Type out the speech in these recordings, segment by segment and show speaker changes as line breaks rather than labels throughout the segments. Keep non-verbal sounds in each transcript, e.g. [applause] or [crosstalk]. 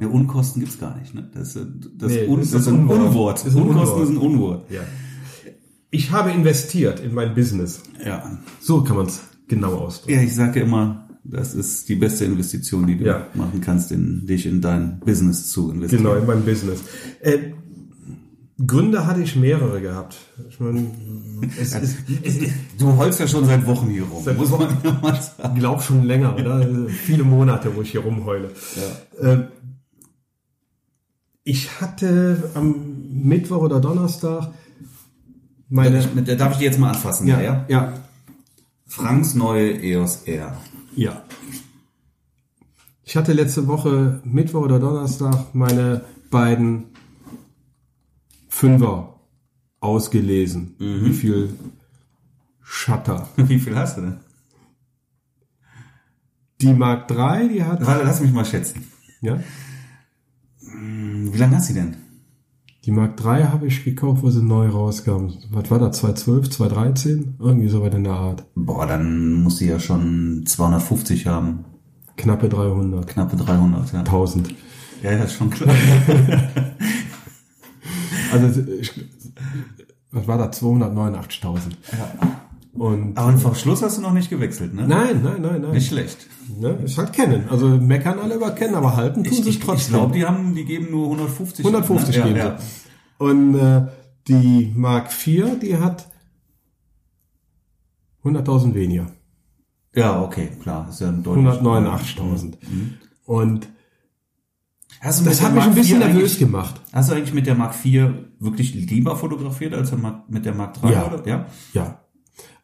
Ja.
Ja,
Unkosten gibt's gar nicht, ne? Das, ist, das,
Nee,
Un,
das
das
ist
ein
Unwort.
Unwort.
Ist ein
Unkosten
Unwort.
ist ein Unwort.
ja. Ich habe investiert in mein Business.
Ja.
So kann man es genau ausdrücken.
Ja, ich sage immer, das ist die beste Investition, die du
Ja.
machen kannst, in dich in dein Business zu investieren.
Genau, in meinem Business. Äh, Gründe hatte ich mehrere gehabt. Ich meine, es es ist,
Du holst ja schon seit Wochen hier rum,
Seit
muss man ja mal sagen.
ich glaube schon länger, oder? Viele Monate, wo ich hier rumheule. Ähm, ich hatte am Mittwoch oder Donnerstag meine,
Mit der darf ich die jetzt mal anfassen,
ja,
ja?
ja,
Franks neue EOS R.
ja. Ich hatte letzte Woche Mittwoch oder Donnerstag meine beiden Fünfer ausgelesen. Wie viel Shutter. [laughs]
Wie viel hast du denn?
Die Mark 3, die hat,
Warte, lass mich mal schätzen.
ja,
Wie lange hast du denn?
die Mark 3 habe ich gekauft, wo sie neu rauskam. Was war das? 2012, 2013? Irgendwie so weit in der Art.
Boah, dann muss sie ja schon 250 haben.
Knappe 300.
Knappe 300, ja.
1000.
Ja, ja, ist schon klar. [laughs]
Also, ich, was war das? 289.000. Und,
Aber einen Verschluss hast du noch nicht gewechselt, ne?
nein, nein, nein, nein.
Nicht schlecht.
Ne? Ist halt kennen. Also, meckern alle über kennen, aber halten tun
Ich,
sie
ich,
trotzdem.
ich glaube, die haben, die geben nur 150.
150
ne?
geben
ja,
sie. Und äh, die Mark 4, die hat 100.000 weniger.
Ja. ja, okay, klar. Ist ja ein deutlich.
189.000. Und
Hast du
das hat mich ein bisschen nervös gemacht.
Hast du eigentlich mit der Mark 4 wirklich lieber fotografiert als mit der Mark 3?
Ja.
Oder? ja.
Ja.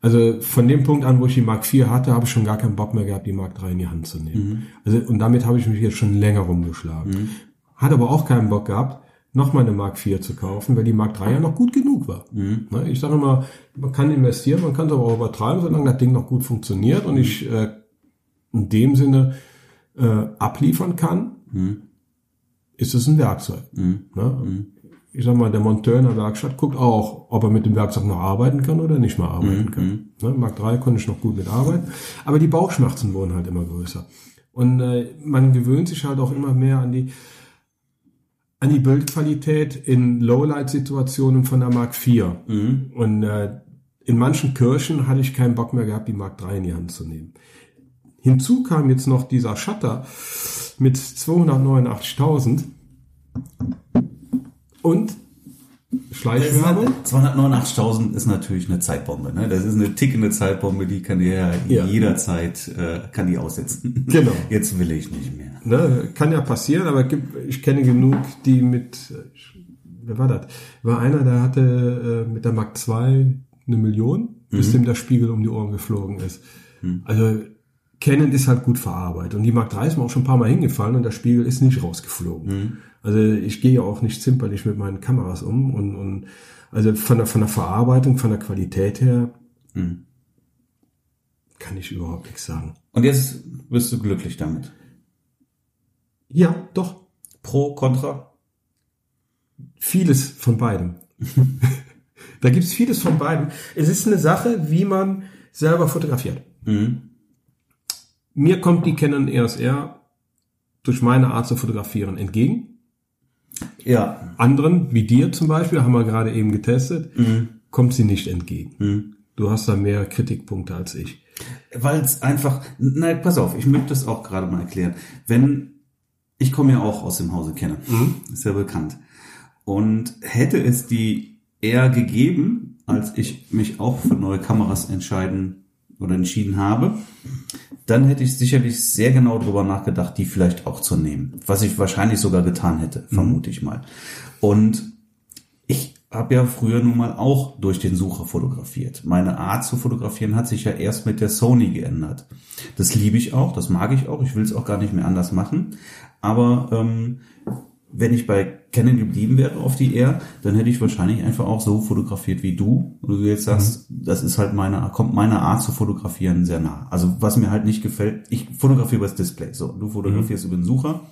Also von dem Punkt an, wo ich die Mark 4 hatte, habe ich schon gar keinen Bock mehr gehabt, die Mark 3 in die Hand zu nehmen. Also und damit habe ich mich jetzt schon länger rumgeschlagen. Hatte aber auch keinen Bock gehabt, noch mal eine Mark 4 zu kaufen, weil die Mark 3 ja noch gut genug war. Ne, Ich sage immer, man kann investieren, man kann es aber auch übertreiben, solange das Ding noch gut funktioniert und ich äh, in dem Sinne äh, abliefern kann, ist es ein Werkzeug. Ne? Ich sag mal, der Monteur in der Werkstatt guckt auch, ob er mit dem Werkzeug noch arbeiten kann oder nicht mehr arbeiten kann. Ne? Mark 3 konnte ich noch gut mitarbeiten, aber die Bauchschmerzen wurden halt immer größer. Und äh, man gewöhnt sich halt auch immer mehr an die an die Bildqualität in Lowlight-Situationen von der Mark 4. Und äh, in manchen Kirchen hatte ich keinen Bock mehr gehabt, die Mark 3 in die Hand zu nehmen. Hinzu kam jetzt noch dieser Shutter mit 289.000 und Schleichwerbung.
289.000 ist natürlich eine Zeitbombe. Ne? Das ist eine tickende Zeitbombe, die kann ja,
Ja.
jederzeit äh, kann die aussetzen.
Genau. [laughs]
Jetzt will ich nicht mehr.
Ne, kann ja passieren, aber ich kenne genug, die mit, wer war das? War einer, der hatte äh, mit der Mark II eine Million, bis dem der Spiegel um die Ohren geflogen ist. Also Canon ist halt gut verarbeitet. Und die Mark III ist mir auch schon ein paar Mal hingefallen und der Spiegel ist nicht rausgeflogen. Also ich gehe ja auch nicht zimperlich mit meinen Kameras um und, und also von der, von der Verarbeitung, von der Qualität her kann ich überhaupt nichts sagen.
Und jetzt bist du glücklich damit.
Ja, doch.
Pro, Contra?
Vieles von beidem. [laughs] da gibt's vieles von beidem. Es ist eine Sache, wie man selber fotografiert. Mir kommt die Canon EOS R durch meine Art zu fotografieren entgegen.
Ja.
Anderen, wie dir zum Beispiel, haben wir gerade eben getestet, kommt sie nicht entgegen. Du hast da mehr Kritikpunkte als ich.
Weil es einfach, nein, pass auf, ich möchte das auch gerade mal erklären. Wenn, ich komme ja auch aus dem Hause Canon, ist ja bekannt. Und hätte es die eher gegeben, als ich mich auch für neue Kameras entscheiden oder entschieden habe, dann hätte ich sicherlich sehr genau drüber nachgedacht, die vielleicht auch zu nehmen. Was ich wahrscheinlich sogar getan hätte, vermute ich mal. Und ich habe ja früher nun mal auch durch den Sucher fotografiert. Meine Art zu fotografieren hat sich ja erst mit der Sony geändert. Das liebe ich auch, das mag ich auch, ich will es auch gar nicht mehr anders machen. Aber ähm, wenn ich bei Canon geblieben wäre auf die R, dann hätte ich wahrscheinlich einfach auch so fotografiert wie du. Und du jetzt sagst, das ist halt meine, kommt meiner Art zu fotografieren sehr nah. Also was mir halt nicht gefällt, ich fotografiere über das Display. So, du fotografierst über den Sucher.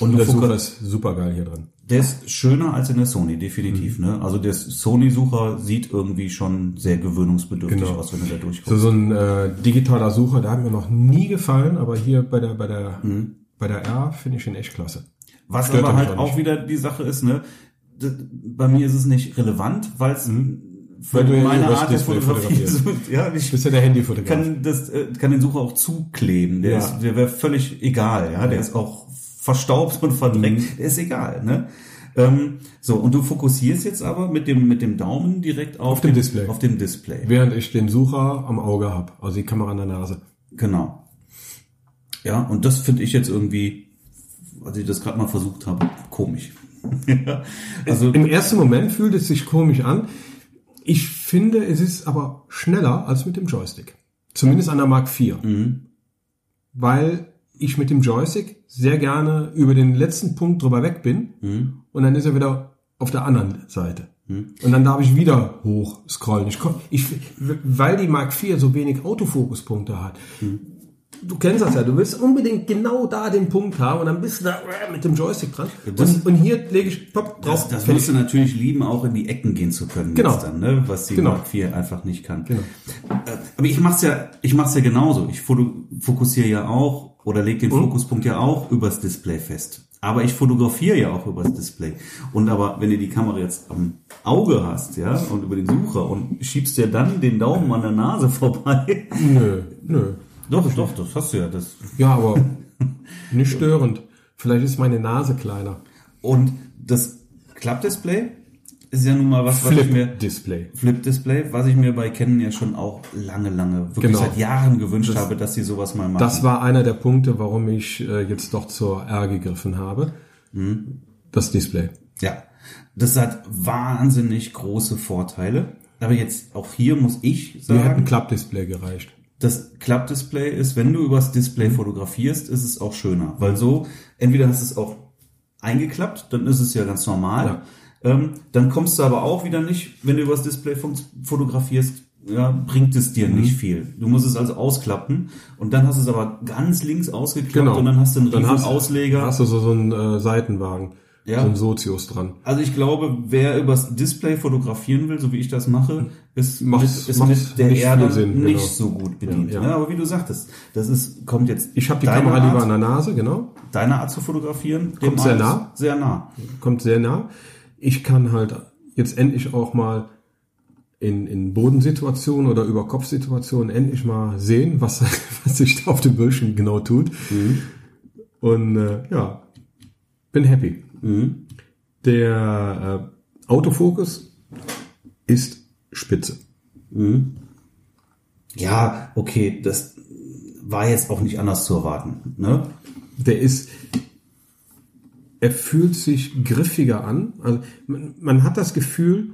Und
Der
du
Sucher ist super geil hier drin.
Der ist schöner als in der Sony, definitiv. Ne? Also der Sony-Sucher sieht irgendwie schon sehr gewöhnungsbedürftig
Genau.
aus, wenn du da durchkommst.
So, so ein äh, digitaler Sucher, der hat mir noch nie gefallen, aber hier bei der, bei der,
Mhm.
bei der R finde ich ihn echt klasse.
Was
Stört
aber halt
auch nicht.
wieder die Sache ist, ne? Bei mir ist es nicht relevant, weil es für
Mhm. Weil du ja
meine Art der Fotografie zu, [laughs] ja, ich
bist ja der Handyfotograf.
kann das äh, kann den Sucher auch zukleben. Der
Ja.
ist, der wäre völlig egal, ja. Der ist auch verstaubt und verdreckt.
Mhm.
Der ist egal, ne? Ähm, so und du fokussierst jetzt aber mit dem mit dem Daumen direkt auf,
Auf dem Display.
Auf dem Display.
Während ich den Sucher am Auge habe, also die Kamera an der Nase.
Genau. Ja, und das finde ich jetzt irgendwie, als ich das gerade mal versucht habe, komisch. [laughs] Also
Im ersten Moment fühlt es sich komisch an. Ich finde, es ist aber schneller als mit dem Joystick. Zumindest an der Mark IV. Weil ich mit dem Joystick sehr gerne über den letzten Punkt drüber weg bin und dann ist er wieder auf der anderen Seite. Und dann darf ich wieder hoch scrollen. Ich, komm, ich, weil die Mark IV so wenig Autofokuspunkte hat. Du kennst das ja, du willst unbedingt genau da den Punkt haben und dann bist du da äh, mit dem Joystick dran.
Das-
und, und hier lege ich pop, drauf.
das, das musst du natürlich lieben, auch in die Ecken gehen zu können.
Genau.
Dann, ne? Was die
Genau.
Mark IV einfach nicht kann.
Genau.
Äh, Aber ich mach's ja, ich mach's ja genauso. Ich fokussiere ja auch oder leg den Fokuspunkt ja auch übers Display fest. Aber ich fotografiere ja auch übers Display. Und aber wenn du die Kamera jetzt am Auge hast, ja, und über den Sucher und schiebst dir dann den Daumen an der Nase [laughs] vorbei.
Nö, nö.
Doch, doch, das hast du ja. Das.
Ja, aber [laughs] nicht störend. Vielleicht ist meine Nase kleiner.
Und das Klappdisplay ist ja nun mal was, was ich mir
Flip-Display.
Flip-Display, was ich mir bei Canon ja schon auch lange, lange, wirklich
Genau.
seit Jahren gewünscht habe, dass sie sowas mal machen.
Das war einer der Punkte, warum ich äh, jetzt doch zur R gegriffen habe. Das Display.
Ja, das hat wahnsinnig große Vorteile. Aber jetzt auch hier muss ich
Mir hat ein
sagen,
Klappdisplay gereicht.
Das Klappdisplay ist, wenn du übers Display fotografierst, ist es auch schöner. Weil so, entweder hast du es auch eingeklappt, dann ist es ja ganz normal.
Ja.
Ähm, dann kommst du aber auch wieder nicht, wenn du übers Display fotografierst, ja, bringt es dir
Mhm.
nicht viel. Du musst es also ausklappen und dann hast du es aber ganz links ausgeklappt
Genau.
und dann hast du einen
Dann
riesen
hast,
Ausleger.
hast du so, so einen äh, Seitenwagen.
Ja.
So ein Sozius dran.
Also ich glaube, wer übers Display fotografieren will, so wie ich das mache, ist,
Macht's-
mit, ist mit der
nicht
Erde
Sinn,
nicht
genau.
so gut bedient.
Ja,
Ja,
ja.
aber wie du sagtest, das ist, kommt jetzt
Ich habe die Kamera
Art,
lieber an der Nase, genau.
deine Art zu fotografieren,
Kommt sehr nah.
Sehr nah.
Kommt sehr nah. Ich kann halt jetzt endlich auch mal in, in Bodensituationen oder über Kopfsituationen endlich mal sehen, was, [laughs] was sich da auf dem Bildschirm genau tut. Und äh, ja, bin happy. Der äh, Autofokus ist spitze.
Ja, okay, das war jetzt auch nicht anders zu erwarten. Ne?
Der ist, er fühlt sich griffiger an. Also man, man hat das Gefühl,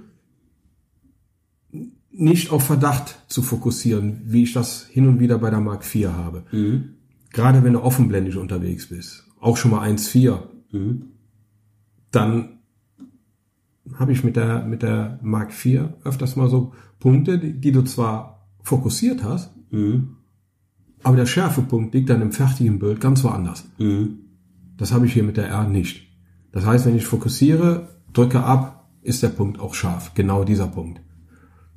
nicht auf Verdacht zu fokussieren, wie ich das hin und wieder bei der Mark IV habe. Gerade wenn du offenblendig unterwegs bist, auch schon mal 1.4, dann habe ich mit der, mit der Mark IV öfters mal so Punkte, die, die du zwar fokussiert hast, aber der Schärfepunkt liegt dann im fertigen Bild ganz woanders. Das habe ich hier mit der R nicht. Das heißt, wenn ich fokussiere, drücke ab, ist der Punkt auch scharf. Genau dieser Punkt.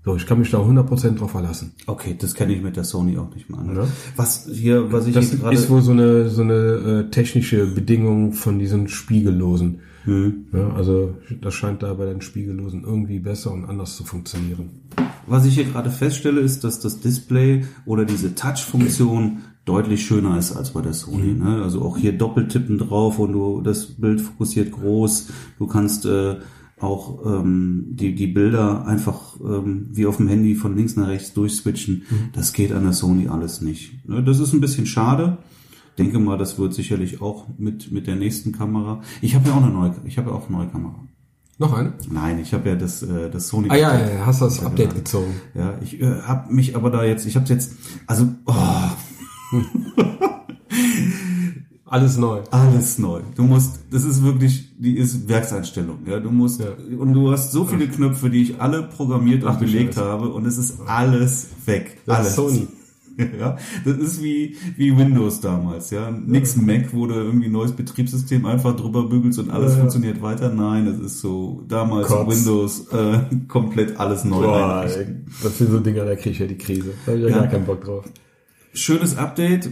So, ich kann mich da 100% drauf verlassen.
Okay, das kenne ich mit der Sony auch nicht mal.
Ja.
Was hier, was ich
Das
hier gerade
ist wohl so eine, so eine äh, technische Bedingung von diesen Spiegellosen. Ja, also das scheint da bei den Spiegellosen irgendwie besser und anders zu funktionieren.
Was ich hier gerade feststelle, ist, dass das Display oder diese Touch-Funktion deutlich schöner ist als bei der Sony. Ne? Also auch hier Doppeltippen drauf und du das Bild fokussiert groß. Du kannst äh, auch ähm, die, die Bilder einfach ähm, wie auf dem Handy von links nach rechts durchswitchen. Das geht an der Sony alles nicht. Ne? Das ist ein bisschen schade. Denke mal, das wird sicherlich auch mit mit der nächsten Kamera. Ich habe ja auch eine neue, ich habe ja auch eine neue Kamera.
Noch eine?
Nein, ich habe ja das äh, das Sony.
Ah ja, ja, ja, hast das Update gezogen.
Ja, ich äh, habe mich aber da jetzt, ich habe jetzt, also oh, [laughs]
Alles neu.
alles neu. Du musst, das ist wirklich, die ist Werkseinstellung. Ja, du musst
Ja.
und du hast so viele Knöpfe, die ich alle programmiert
Ach
und
du
belegt habe und es ist alles weg.
Das
alles.
Sony. [laughs]
ja, das ist wie, wie Windows damals, ja. Nix Mac, wo du irgendwie ein neues Betriebssystem einfach drüber bügelst und alles
Ja.
funktioniert weiter. Nein, das ist so damals
Kotz.
Windows äh, [laughs] komplett alles neu
Boah, ey, das sind so Dinger, da kriege ich ja die Krise. Da habe ich ja,
Ja.
gar keinen Bock drauf.
Schönes Update,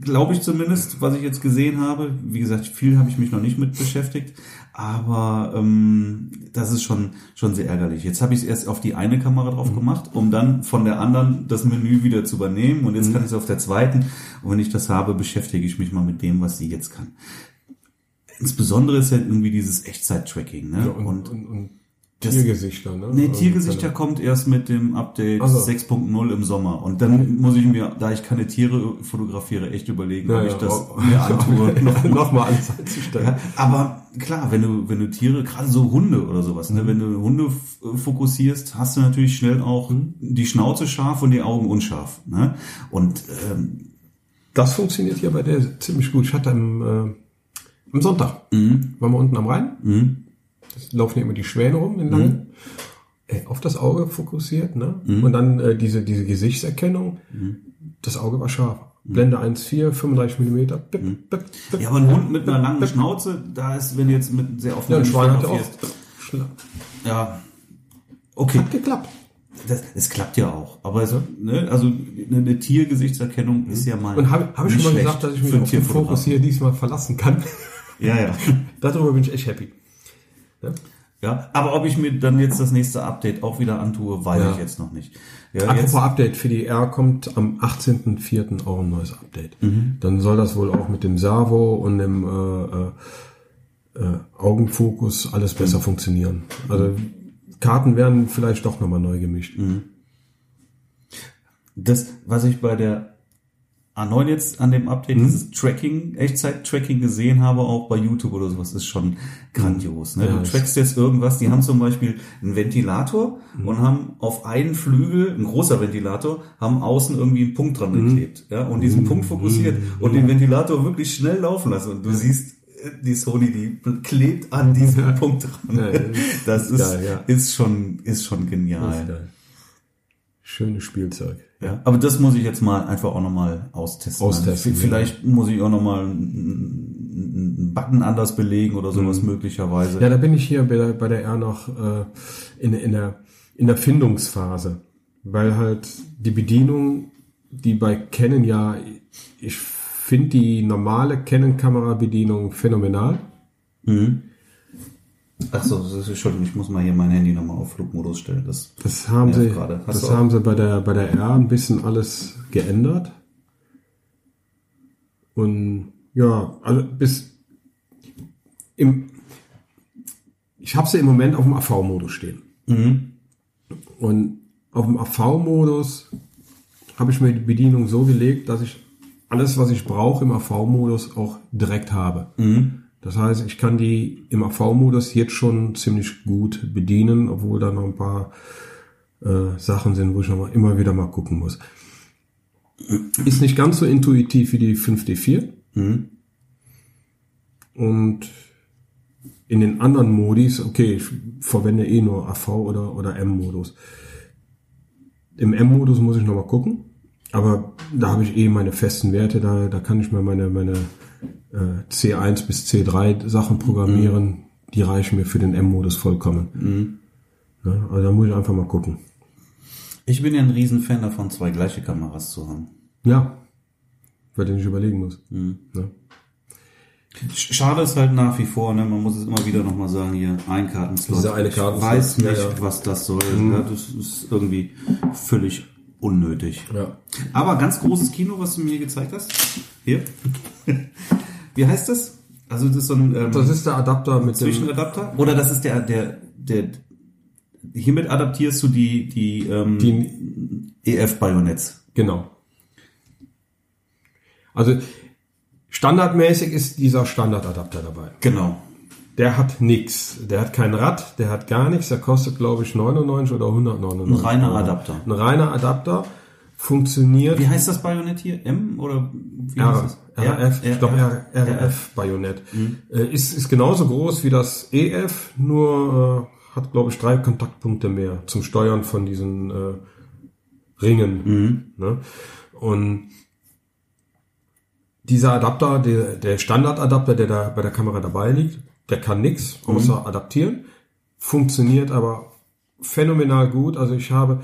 glaube ich zumindest, was ich jetzt gesehen habe. Wie gesagt, viel habe ich mich noch nicht mit beschäftigt, aber ähm, das ist schon schon sehr ärgerlich. Jetzt habe ich es erst auf die eine Kamera drauf gemacht, um dann von der anderen das Menü wieder zu übernehmen und jetzt kann ich es auf der zweiten und wenn ich das habe, beschäftige ich mich mal mit dem, was sie jetzt kann. Insbesondere ist ja irgendwie dieses Echtzeit-Tracking, ne?
Ja, und,
und
und, und
das-
Tiergesichter, ne?
Nee,
Also,
Tiergesichter
keine-
kommt erst mit dem Update
Ach so.
6.0 im Sommer. Und dann muss ich mir, da ich keine Tiere fotografiere, echt überlegen,
Ja,
ob
ja,
ich das
oh,
mir antue. [laughs]
noch, noch mal einzustellen.
Ja, aber klar, wenn du, wenn du Tiere, gerade so Hunde oder sowas,
Mhm.
ne, wenn du Hunde f- fokussierst, hast du natürlich schnell auch
Mhm.
die Schnauze scharf und die Augen unscharf. Ne? Und ähm,
Das funktioniert hier bei der ziemlich gut. Ich hatte am, äh, am Sonntag,
Mhm.
waren wir unten am Rhein, das laufen hier immer die Schwäne rum in Langen. Ey, auf das Auge fokussiert, ne?
Mhm.
Und dann äh, diese, diese Gesichtserkennung, das Auge war scharf. Blende 1,4, 35 Millimeter. Bip, bip, bip,
Mhm. ja, aber ein Hund mit einer langen. Schnauze, da ist, wenn du jetzt mit sehr
Ja,
offenen
ein Schwein hat ja auch
ja, okay,
geklappt.
Das, es klappt ja auch. Aber es, ne, also eine, eine Tiergesichtserkennung ist ja mal.
Und habe hab ich schon mal gesagt, dass ich mich auf den. Fokus hier diesmal verlassen kann.
Ja, ja. [laughs]
Darüber bin ich echt happy. Ja?
ja. Aber ob ich mir dann jetzt das nächste Update auch wieder antue, weiß
Ja.
ich jetzt noch nicht. Ja,
Apropos Update, für die R kommt am 18.04. auch ein neues Update.
Mhm.
Dann soll das wohl auch mit dem Servo und dem äh, äh, äh, Augenfokus alles besser
Mhm.
funktionieren. Also Karten werden vielleicht doch nochmal neu gemischt.
Mhm. das, was ich bei der A9 jetzt an dem Update,
Mhm.
dieses Tracking, Echtzeit-Tracking gesehen habe, auch bei YouTube oder sowas, ist schon grandios. Ne?
Ja,
du trackst jetzt irgendwas, die haben zum Beispiel einen Ventilator
Mhm.
und haben auf einen Flügel, ein großer Ventilator, haben außen irgendwie einen Punkt dran
Mhm.
geklebt. Ja? Und diesen Punkt fokussiert und den Ventilator wirklich schnell laufen lassen. Und du siehst, äh, die Sony, die klebt an diesem Punkt dran.
Ja, ja.
Das ist,
Geil, ja.
ist schon, ist schon
ist
genial.
geil. Schönes Spielzeug.
Ja, aber das muss ich jetzt mal einfach auch nochmal austesten.
Austesten,
V- Vielleicht muss ich auch nochmal einen Button anders belegen oder sowas möglicherweise.
Ja, da bin ich hier bei der, bei der R noch äh, in, in, der, in der Findungsphase, weil halt die Bedienung, die bei Canon ja, ich finde die normale Canon-Kamera-Bedienung phänomenal.
Ach so, Entschuldigung, ich muss mal hier mein Handy nochmal auf Flugmodus stellen. Das,
Das haben sie,
gerade.
Das haben sie bei der bei der R ein bisschen alles geändert. Und ja, also bis im ich habe sie im Moment auf dem AV-Modus stehen.
Mhm.
Und auf dem AV-Modus habe ich mir die Bedienung so gelegt, dass ich alles, was ich brauche im AV-Modus auch direkt habe.
Mhm.
Das heißt, ich kann die im AV-Modus jetzt schon ziemlich gut bedienen, obwohl da noch ein paar äh, Sachen sind, wo ich noch mal, immer wieder mal gucken muss. Ist nicht ganz so intuitiv wie die 5D4.
Mhm.
Und in den anderen Modis, okay, ich verwende eh nur AV oder, oder M-Modus. Im M-Modus muss ich noch mal gucken, aber da habe ich eh meine festen Werte, da, da kann ich mir meine, meine äh, C1 bis C3 Sachen programmieren, die reichen mir für den M-Modus vollkommen. Ja, also da muss ich einfach mal gucken.
Ich bin ja ein Riesenfan davon, zwei gleiche Kameras zu haben.
Ja, weil ich nicht überlegen muss. Ja.
Sch- Schade ist halt nach wie vor, ne? man muss es immer wieder nochmal sagen, hier ein Kartenslot.
Dieser eine
ich
Kartenslot,
weiß
ja,
nicht,
ja. Mhm.
was das soll. Ja, das ist irgendwie völlig unnötig.
Ja.
Aber ganz großes Kino, was du mir gezeigt hast. Hier. [laughs] Wie heißt das? Also das ist so ein ähm,
Das ist der Adapter mit dem
Zwischenadapter? Oder das ist der, der, der, hiermit adaptierst du die, die, ähm,
Die-
EF-Bajonetts.
Genau. Also standardmäßig ist dieser Standardadapter dabei.
Genau.
Der hat nix. Der hat kein Rad, der hat gar nichts. Der kostet, glaube ich, 99 oder 199.
Ein reiner. Adapter.
Ein reiner Adapter funktioniert
Wie heißt das Bajonett hier? M oder wie
R,
heißt
RF, ich glaube R, RF Bajonett. Äh, ist, ist genauso groß wie das EF, nur äh, hat, glaube ich, drei Kontaktpunkte mehr zum Steuern von diesen äh, Ringen. Ne? Und dieser Adapter, der, der Standardadapter, der da bei der Kamera dabei liegt, der kann nichts außer
Mhm.
adaptieren, funktioniert aber phänomenal gut. Also ich habe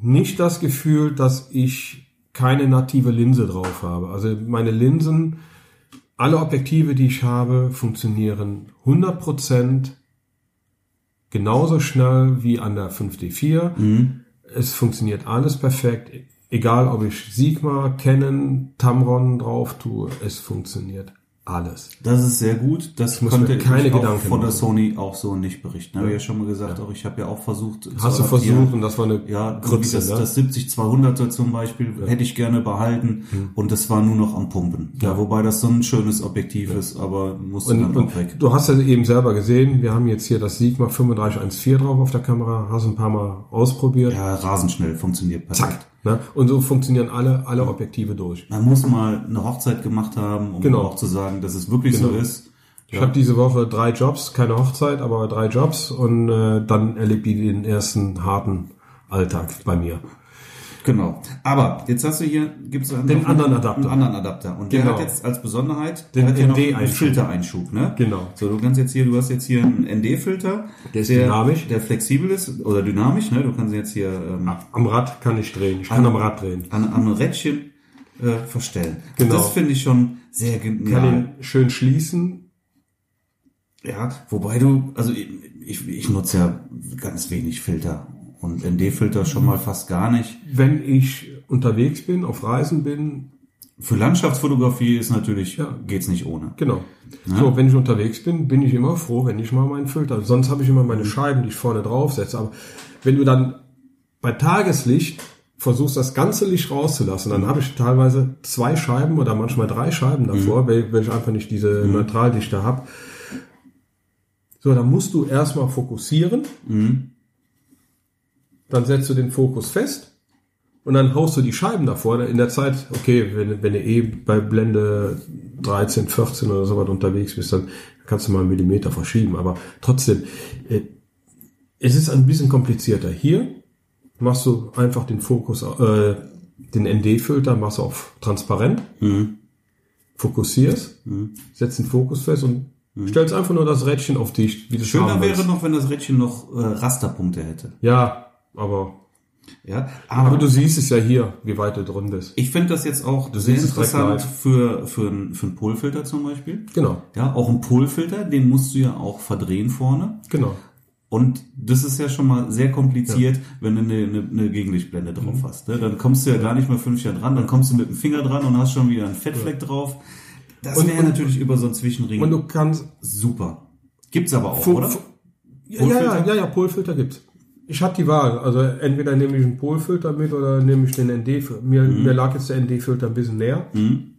nicht das Gefühl, dass ich keine native Linse drauf habe. Also meine Linsen, alle Objektive, die ich habe, funktionieren 100% genauso schnell wie an der 5D4. Es funktioniert alles perfekt. Egal, ob ich Sigma, Canon, Tamron drauf tue, es funktioniert alles.
Das ist sehr gut. Das
muss
konnte
mir keine
ich auch
Gedanken
von der. Sony auch so nicht berichten. Habe ich ja schon mal gesagt, auch ich habe ja auch versucht.
Hast du versucht und das war eine
Ja,
Grütze,
das,
ne?
das 70-200er zum Beispiel hätte ich gerne behalten und das war nur noch am Pumpen. Ja, wobei das so ein schönes Objektiv ist, aber musste
Und,
dann
und
auch weg.
du hast ja eben selber gesehen, wir haben jetzt hier das Sigma 3514 drauf auf der Kamera, hast ein paar Mal ausprobiert.
Ja, rasend schnell, funktioniert perfekt.
Zack. Ne? Und so funktionieren alle, alle Objektive durch.
Man muss mal eine Hochzeit gemacht haben, um
Genau.
auch zu sagen, dass es wirklich so
Genau.
ist.
Ich habe diese Woche drei Jobs, keine Hochzeit, aber drei Jobs und äh, dann erlebt die den ersten harten Alltag bei mir.
Genau. Aber jetzt hast du hier, gibt's
Den anderen Adapter.
Einen anderen Adapter. Und der
Genau.
hat jetzt als Besonderheit,
Den
der hat ja noch einen. Filtereinschub, ne?
Genau.
So, du kannst jetzt hier, du hast jetzt hier einen ND-Filter.
Der ist dynamisch.
Der flexibel ist oder dynamisch, ne? Du kannst jetzt hier ähm,
Am Rad kann ich drehen, ich kann am Rad drehen.
an, an ein Rädchen äh, verstellen.
Genau.
Das finde ich schon sehr
Kann
genial.
ihn schön schließen.
Ja, wobei du, also ich, ich, ich nutze ja ganz wenig Filter und ND-Filter schon mal fast gar nicht.
Wenn ich unterwegs bin, auf Reisen bin,
Für Landschaftsfotografie ist natürlich,
Ja.
geht's nicht ohne.
Genau. So, wenn ich unterwegs bin, bin ich immer froh, wenn ich mal meinen Filter. Sonst habe ich immer meine Scheiben, die ich vorne drauf setze. Aber wenn du dann bei Tageslicht versuchst, das ganze Licht rauszulassen, dann habe ich teilweise zwei Scheiben oder manchmal drei Scheiben davor, weil, weil ich einfach nicht diese Neutraldichte habe. So, dann musst du erstmal fokussieren. Dann setzt du den Fokus fest. Und dann haust du die Scheiben davor. In der Zeit, okay, wenn, wenn du eh bei Blende 13, 14 oder so was unterwegs bist, dann kannst du mal einen Millimeter verschieben. Aber trotzdem, äh, es ist ein bisschen komplizierter. Hier machst du einfach den Fokus, äh, den ND-Filter machst du auf transparent, fokussierst, setzt den Fokus fest und stellst einfach nur das Rädchen auf dich, wie
Schöner wäre noch, wenn das Rädchen noch äh, Rasterpunkte hätte.
Ja, aber,
Ja,
aber du siehst es ja hier, wie weit du drin bist.
Ich finde das jetzt auch sehr
es direkt
interessant für, für, einen- für einen Polfilter zum Beispiel.
Genau,
Ja, auch ein Polfilter, den musst du ja auch verdrehen vorne.
genau.
Und das ist ja schon mal sehr kompliziert, wenn du eine, eine, eine Gegenlichtblende drauf
Mhm.
hast. Ne? Dann kommst du ja gar nicht mehr fünf Jahre dran, dann kommst du mit dem Finger dran und hast schon wieder einen Fettfleck drauf. Das wäre natürlich über so einen Zwischenring
Und du kannst
super. Gibt's aber auch, oder?
Ja, ja, ja, ja, ja, Polfilter gibt's. Ich hatte die Wahl. Also entweder nehme ich einen Polfilter mit oder nehme ich den ND. Mir,
Mhm.
mir lag jetzt der ND-Filter ein bisschen näher. Mhm.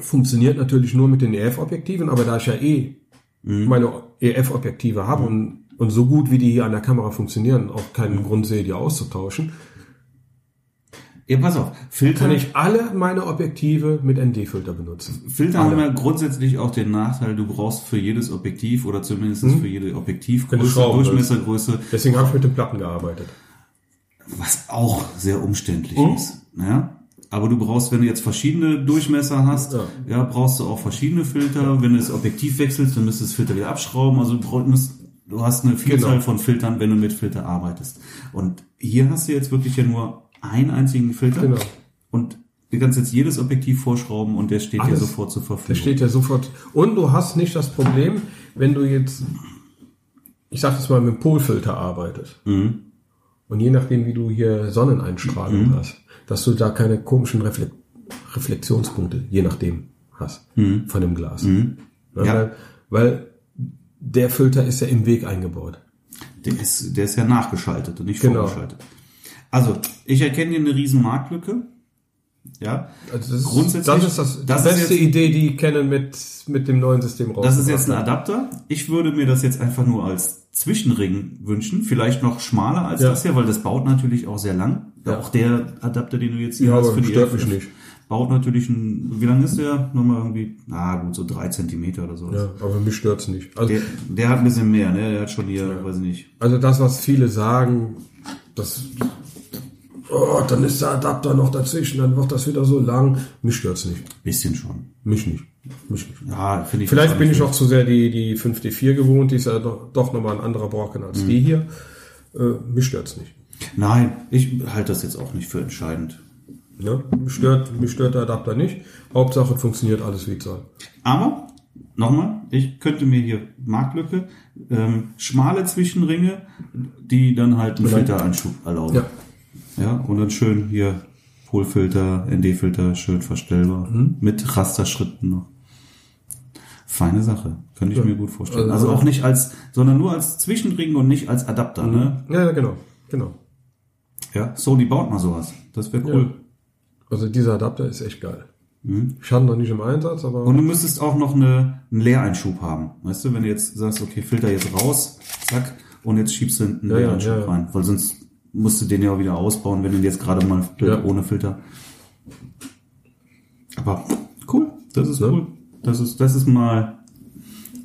Funktioniert natürlich nur mit den EF-Objektiven, aber da ich ja eh
Mhm.
meine EF-Objektive habe und, und so gut wie die hier an der Kamera funktionieren, auch keinen
Mhm.
Grund sehe, die auszutauschen,
Ja, pass auf. Filter,
kann ich alle meine Objektive mit ND-Filter benutzen.
Filter
Alle.
haben ja grundsätzlich auch den Nachteil, du brauchst für jedes Objektiv oder zumindest für jede Objektivgröße,
willst.
Durchmessergröße,
Deswegen habe ich mit den Platten gearbeitet.
was auch sehr umständlich
Mhm.
ist. Ja? Aber du brauchst, wenn du jetzt verschiedene Durchmesser hast, ja.
Ja.
brauchst du auch verschiedene Filter. Wenn du das Objektiv wechselst, dann müsstest du das Filter wieder abschrauben. Also du, musst- du hast eine Vielzahl
Genau.
von Filtern, wenn du mit Filter arbeitest. Und hier hast du jetzt wirklich ja nur einen einzigen Filter.
Genau.
Und du kannst jetzt jedes Objektiv vorschrauben und der steht dir
Alles.
sofort zur
Der
Verfügung.
steht ja sofort. Und du hast nicht das Problem, wenn du jetzt, ich sag jetzt mal, mit dem Polfilter arbeitest.
Mhm.
Und je nachdem, wie du hier Sonneneinstrahlung hast, dass du da keine komischen Refle Reflexionspunkte, je nachdem, hast von dem Glas. Ja,
Mhm. Ja.
Weil, weil der Filter ist ja im Weg eingebaut.
Der ist, der ist ja nachgeschaltet und nicht
Genau.
vorgeschaltet. Also, ich erkenne hier eine riesen Marktlücke. Ja.
Also das ist,
Grundsätzlich-
das ist das, die
das ist
beste
jetzt-
Idee, die Canon mit, mit dem neuen System raus.
Das ist jetzt ein Adapter. Ich würde mir das jetzt einfach nur als Zwischenring wünschen. Vielleicht noch schmaler als
Ja.
das hier, weil das baut natürlich auch sehr lang.
Ja.
Auch der Adapter, den du jetzt hier
Ja,
hast für die
stört mich nicht.
baut natürlich ein, wie lang ist der? Nochmal irgendwie, na gut, so drei Zentimeter oder so.
Ja, aber mich stört's nicht. Also,
Der, der hat ein bisschen mehr, ne? Der hat schon hier, weiß ich nicht.
Also das, was viele sagen, das, oh, dann ist der Adapter noch dazwischen, dann wird das wieder so lang. Mich stört's nicht.
Bisschen schon.
Mich nicht. Mich nicht.
Ja, finde ich.
Vielleicht bin ich auch zu sehr die, die 5D4 gewohnt, die ist ja doch, doch nochmal ein anderer Brocken als die hier. Äh, mich stört's nicht.
Nein, ich halte das jetzt auch nicht für entscheidend.
Ne? Mich, stört, mich stört der Adapter nicht. Hauptsache funktioniert alles wie es soll.
Aber, nochmal, ich könnte mir hier Marktlücke, ähm, schmale Zwischenringe, die dann halt einen Filteranschub erlauben.
Ja.
Ja, und dann schön hier Polfilter, ND-Filter, schön verstellbar.
Mhm.
Mit Rasterschritten noch. Feine Sache. Könnte ich mir gut vorstellen.
Also-
Also auch nicht als, sondern nur als Zwischenring und nicht als Adapter, ne?
Ja, ja, genau. Genau.
Ja, Sony baut mal sowas. Das wäre cool.
Also dieser Adapter ist echt geil. Ich hatte noch nicht im Einsatz, aber
Und du müsstest auch noch eine, einen Leereinschub haben. Weißt du, wenn du jetzt sagst, okay, Filter jetzt raus, zack, und jetzt schiebst du einen
Ja, ja,
Leereinschub
ja, ja.
rein. Weil sonst musst du den ja auch wieder ausbauen, wenn du den jetzt gerade mal
Ja.
ohne Filter. Aber cool, das ist
Ja.
cool. Das ist, das ist mal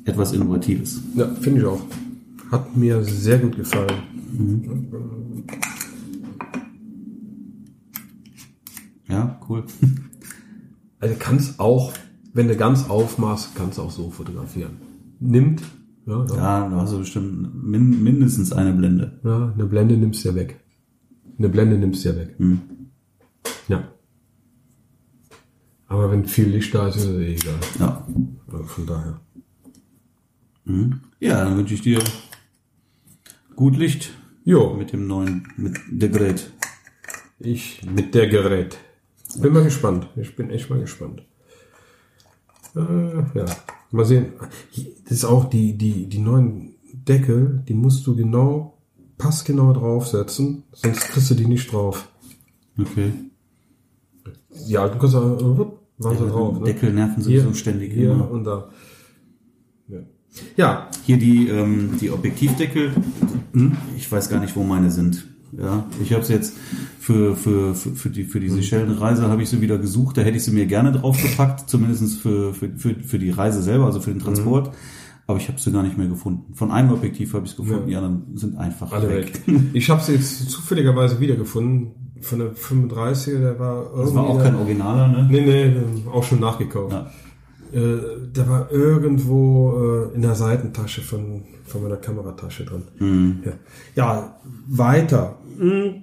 etwas Innovatives.
ja, finde ich auch. Hat mir sehr gut gefallen.
Ja, cool.
Also kannst auch, wenn du ganz aufmachst, kannst du auch so fotografieren. Nimmt, ja, ja,
Ja, da hast du bestimmt min, mindestens eine Blende.
ja, eine Blende nimmst du ja weg. Eine Blende nimmst du ja weg.
Hm.
Ja. Aber wenn viel Licht da ist, ist es eh egal.
Ja.
Also von daher.
Ja, dann wünsche ich dir gut Licht
Jo,
mit dem neuen, mit der Gerät.
ich mit der Gerät. Bin mal gespannt. Ich bin echt mal gespannt. Äh, ja, mal sehen. Das ist auch die, die, die neuen Deckel, die musst du genau, passgenau draufsetzen, sonst kriegst du die nicht drauf.
Okay.
Die alten kannst du, äh, waren sie drauf. Ne?
Deckel nerven sowieso ständig
hier
immer.
und da. Ja. ja,
Hier die, ähm, die Objektivdeckel, ich weiß gar nicht, wo meine sind. Ja, ich habe sie jetzt für, für, für, für die, für die Seychellen-Reise habe ich sie wieder gesucht. Da hätte ich sie mir gerne draufgepackt, [laughs] zumindest für, für, für, für die Reise selber, also für den Transport. Aber ich habe sie gar nicht mehr gefunden. Von einem Objektiv habe ich es gefunden, die anderen sind einfach
alle weg. Ich habe sie jetzt zufälligerweise wiedergefunden. Von der 35er, der war irgendwie.
Das war auch kein Originaler, ne?
Nee, nee, auch schon nachgekauft.
Ja.
Äh, der war irgendwo äh, in der Seitentasche von, von meiner Kameratasche drin.
Mhm.
Ja. ja, weiter. Hm.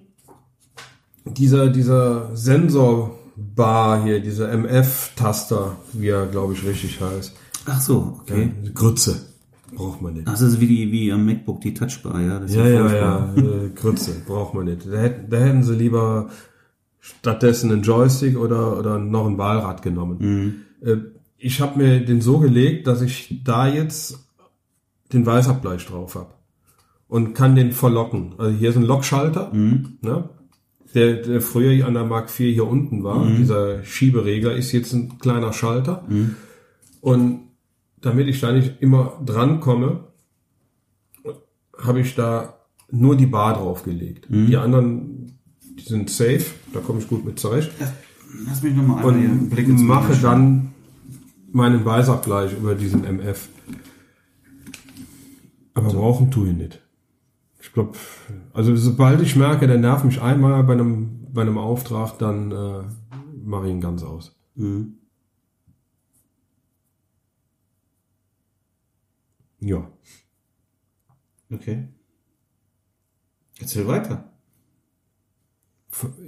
Dieser, dieser Sensorbar hier, dieser MF-Taster, wie er, glaube ich, richtig heißt.
Ach so, okay.
Ja, Grütze. Braucht man nicht.
Das ist wie die, wie am MacBook die Touchbar, ja. Das
Ja, ja,
furchtbar.
ja, [laughs] äh, Grütze. Braucht man nicht. Da, hätten- da hätten sie lieber stattdessen einen Joystick oder, oder noch ein Wahlrad genommen. Äh, Ich habe mir den so gelegt, dass ich da jetzt den Weißabgleich drauf habe und kann den verlocken. Also hier ist ein Lockschalter, ne? der, der früher an der Mark IV hier unten war. Dieser Schieberegler ist jetzt ein kleiner Schalter. Und damit ich da nicht immer dran komme, habe ich da nur die Bar draufgelegt. Die anderen, die sind safe, da komme ich gut mit zurecht.
Lass mich nochmal einen
Und
Blick ins
mache dann meinen Weißabgleich über diesen MF. Aber brauchen tue ich nicht. Ich glaube, also sobald ich merke, der nervt mich einmal bei einem, bei einem Auftrag, dann äh, mache ich ihn ganz aus.
Mhm.
Ja.
Okay. Erzähl weiter.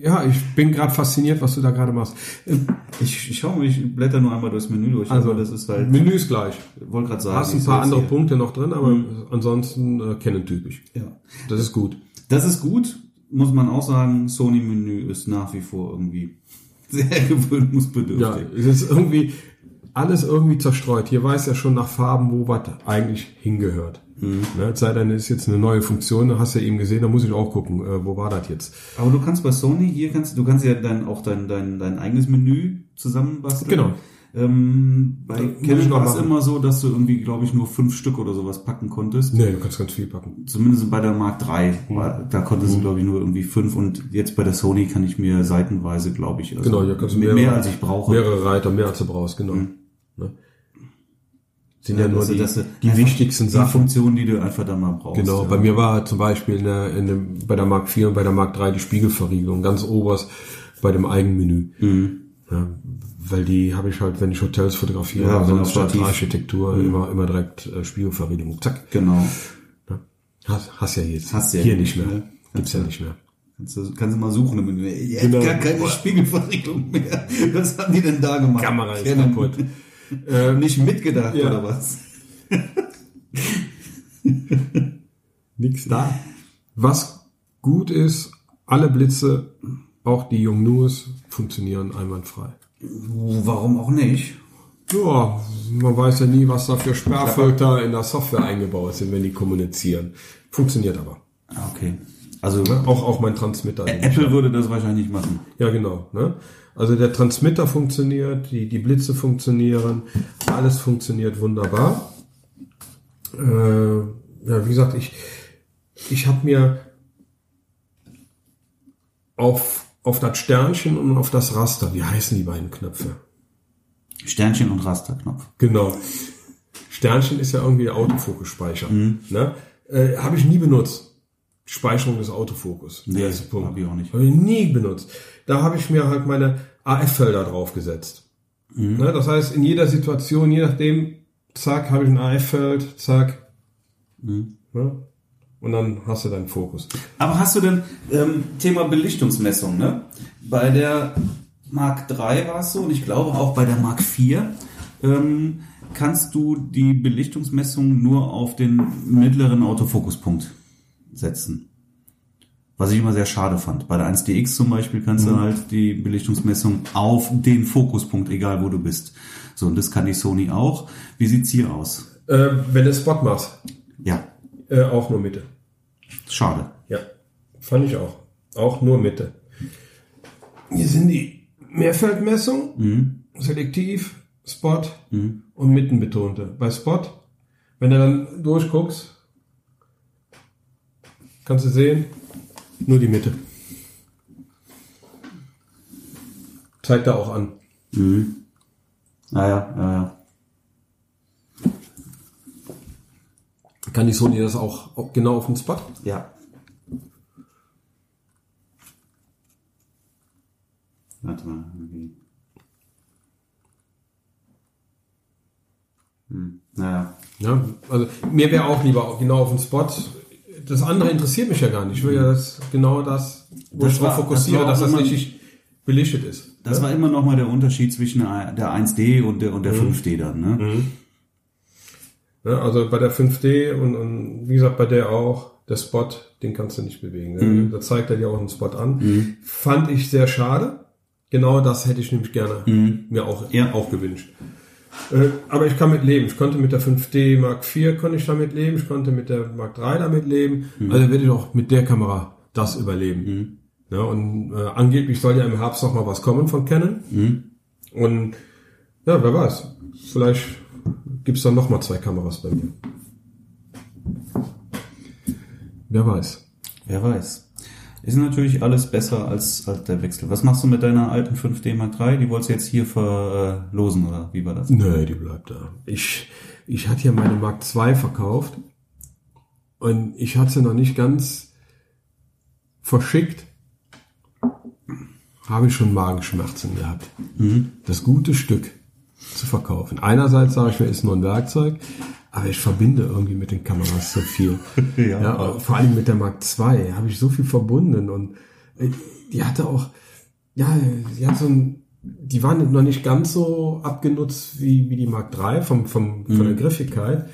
Ja, ich bin gerade fasziniert, was du da gerade machst. Ähm,
Ich, ich schau mal, ich blätter nur einmal durchs Menü durch,
Also,
das ist halt,
Menü ist gleich.
wollte gerade sagen.
Hast ein paar andere
hier.
Punkte noch drin, aber ansonsten äh, Canon-typisch.
Ja.
Das ist gut.
Das ist gut, muss man auch sagen, Sony-Menü ist nach wie vor irgendwie [laughs] sehr gewöhnungsbedürftig.
Ja, es ist irgendwie alles irgendwie zerstreut. Hier weiß ja schon nach Farben, wo was eigentlich hingehört. Ne, es sei denn, ist jetzt eine neue Funktion, da hast du ja eben gesehen, da muss ich auch gucken, äh, wo war das jetzt.
Aber du kannst bei Sony, hier kannst du kannst ja dann auch dein, dein, dein eigenes Menü zusammenbasteln.
Genau.
Ähm, bei Canon war es immer so, dass du irgendwie, glaube ich, nur fünf Stück oder sowas packen konntest.
Nee, du kannst ganz viel packen.
Zumindest bei der Mark III, war- da konntest
Mhm.
du, glaube ich, nur irgendwie fünf und jetzt bei der Sony kann ich mir seitenweise, glaube ich, also
Genau, hier kannst
mehr, mehr als ich brauche.
Mehrere Reiter, mehr als du brauchst, genau. Ne? Sind ja,
Ja,
nur
du-
die, die wichtigsten
Die
Sachen.
Funktionen, die du einfach dann mal brauchst.
Genau,
ja.
bei mir war zum Beispiel in der, in dem, bei der Mark 4 und bei der Mark 3 die Spiegelverriegelung ganz oberst bei dem Eigenmenü.
Mhm.
Ja, weil die habe ich halt, wenn ich Hotels fotografiere,
Ja,
ja, sonst
Stativ.
Architektur, immer, immer direkt äh, Spiegelverriegelung. Zack.
Genau.
Hast, hast ja jetzt.
Hast ja
Hier
nicht,
mehr.
ne?
Gibt's ja nicht mehr.
Kannst du, kannst du mal suchen. damit- Jetzt
Genau.
gar keine Spiegelverriegelung mehr. Was haben die denn da gemacht?
Kamera ist kaputt. [laughs]
Äh, nicht mitgedacht
Ja.
oder was? [laughs]
Nix da. Was gut ist, alle Blitze, auch die Yongnuos, funktionieren einwandfrei.
Warum auch nicht?
Ja, man weiß ja nie, was da für Sperrfilter in der Software eingebaut sind, wenn die kommunizieren. Funktioniert aber.
Ah, Okay. Also
Ne? Auch, auch mein Transmitter.
Apple würde das wahrscheinlich machen.
Ja, genau. Ne? Also der Transmitter funktioniert, die, die Blitze funktionieren, alles funktioniert wunderbar. Äh, ja, wie gesagt, ich, ich habe mir auf, auf das Sternchen und auf das Raster, wie heißen die beiden Knöpfe?
Sternchen und Rasterknopf.
Genau. Sternchen ist ja irgendwie der Autofokus-Speicher. Ne? Äh, habe ich nie benutzt. Speicherung des Autofokus.
Nee,
Der erste Punkt.
hab ich auch nicht.
Habe ich nie benutzt. Da habe ich mir halt meine AF-Felder draufgesetzt. Ne? Das heißt, in jeder Situation, je nachdem, zack, habe ich ein AF-Feld, zack. Ne? Und dann hast du deinen Fokus.
Aber hast du denn ähm, Thema Belichtungsmessung, ne? Bei der Mark 3 war es so und ich glaube auch bei der Mark 4 ähm, kannst du die Belichtungsmessung nur auf den mittleren Autofokuspunkt setzen. Was ich immer sehr schade fand. Bei der 1DX zum Beispiel kannst du halt die Belichtungsmessung auf den Fokuspunkt, egal wo du bist. So, und das kann die Sony auch. Wie sieht's hier aus?
Äh, wenn du Spot machst,
Ja,
äh, auch nur Mitte.
schade.
Ja, fand ich auch. Auch nur Mitte. Hier sind die Mehrfeldmessung, Selektiv, Spot und Mittenbetonte. Bei Spot, wenn du dann durchguckst, kannst du sehen, nur die Mitte. Zeigt er auch an.
Naja, ja, ja.
Kann die Sony das auch auch genau auf den Spot?
Ja. Warte mal. irgendwie. Hm. Naja.
Ja, also mir wäre auch lieber genau auf den Spot. Das andere interessiert mich ja gar nicht. Ich will ja das, genau das, wo
Das
ich drauf
war-
fokussiere,
das
dass das richtig belichtet ist.
Das war immer noch mal der Unterschied zwischen der 1D und der, und der 5D dann, ne?
Ja, also bei der 5D und, und wie gesagt bei der auch, der Spot, den kannst du nicht bewegen. Ne? Da zeigt er dir auch einen Spot an. Fand ich sehr schade. Genau das hätte ich nämlich gerne mir auch,
Ja.
auch gewünscht. Äh, aber ich kann mit leben. Ich konnte mit der 5D Mark IV konnte ich damit leben. Ich konnte mit der Mark III damit leben. Also werde ich auch mit der Kamera das überleben. Ja, und äh, angeblich soll ja im Herbst noch mal was kommen von Canon. Und ja, wer weiß. Vielleicht gibt's dann noch mal zwei Kameras bei mir. Wer weiß.
Wer weiß. Ist natürlich alles besser als, als der Wechsel. Was machst du mit deiner alten 5D Mark III? Die wolltest du jetzt hier verlosen, oder wie war das?
Nee, die bleibt da. Ich, ich hatte ja meine Mark II verkauft und ich hatte sie noch nicht ganz verschickt. Habe ich schon Magenschmerzen gehabt. Das gute Stück zu verkaufen. Einerseits sage ich mir, ist nur ein Werkzeug, aber ich verbinde irgendwie mit den Kameras so viel. [laughs]
Ja.
ja, vor allem mit der Mark II habe ich so viel verbunden und äh, die hatte auch, ja, die hat so ein, die waren noch nicht ganz so abgenutzt wie, wie die Mark III vom, vom, von der Griffigkeit.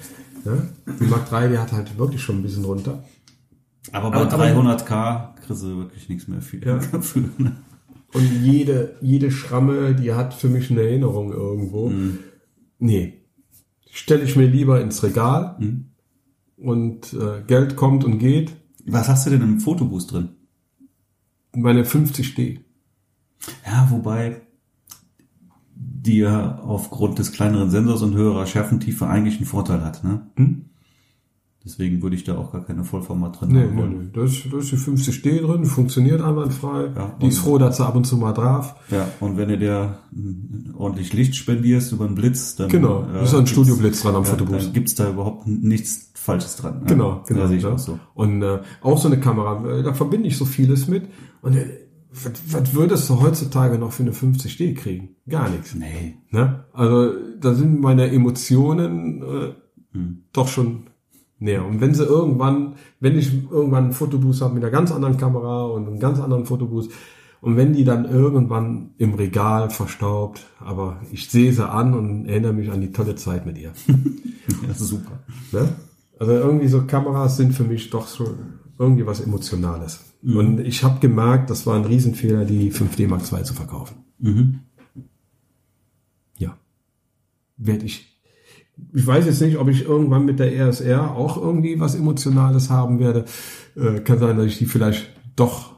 Ja? Die Mark III, die hat halt wirklich schon ein bisschen runter.
Aber bei
Aber- aber-
300k kriegst du wirklich nichts mehr für.
Ja.
ne?
Und jede, jede Schramme, die hat für mich eine Erinnerung irgendwo. Nee. Stelle ich mir lieber ins Regal und äh, Geld kommt und geht.
Was hast du denn im Fotoboost drin?
Meine 50D.
Ja, wobei die ja aufgrund des kleineren Sensors und höherer Schärfentiefe eigentlich einen Vorteil hat. Ne? Deswegen würde ich da auch gar keine Vollformat drin
Nee,
haben
nee,
wollen.
nee. Da ist, da ist die 50D drin, funktioniert einwandfrei.
Ja,
die ist froh, dass sie ab und zu mal drauf.
Ja, und wenn du dir mm, ordentlich Licht spendierst über einen Blitz, dann
Genau,
äh,
ist ein Studioblitz dran am
ja,
Fotoboost.
Dann gibt's da überhaupt nichts Falsches dran. Ja,
Genau, genau.
Sehe ich
ja.
auch so.
Und äh, auch so eine Kamera, äh, da verbinde ich so vieles mit. Und äh, was, was würdest du heutzutage noch für eine 50D kriegen? Gar nichts.
Nee.
Ne? Also da sind meine Emotionen äh,
Hm.
doch schon näher. Und wenn sie irgendwann, wenn ich irgendwann einen Fotoboost habe mit einer ganz anderen Kamera und einem ganz anderen Fotoboost, und wenn die dann irgendwann im Regal verstaubt, aber ich sehe sie an und erinnere mich an die tolle Zeit mit ihr. [laughs]
Das ist super.
Ne? Also irgendwie so Kameras sind für mich doch so irgendwie was Emotionales. Und ich habe gemerkt, das war ein Riesenfehler, die 5D Mark II zu verkaufen.
Mhm.
Ja. Werde ich. Ich weiß jetzt nicht, ob ich irgendwann mit der RSR auch irgendwie was Emotionales haben werde. Äh, kann sein, dass ich die vielleicht doch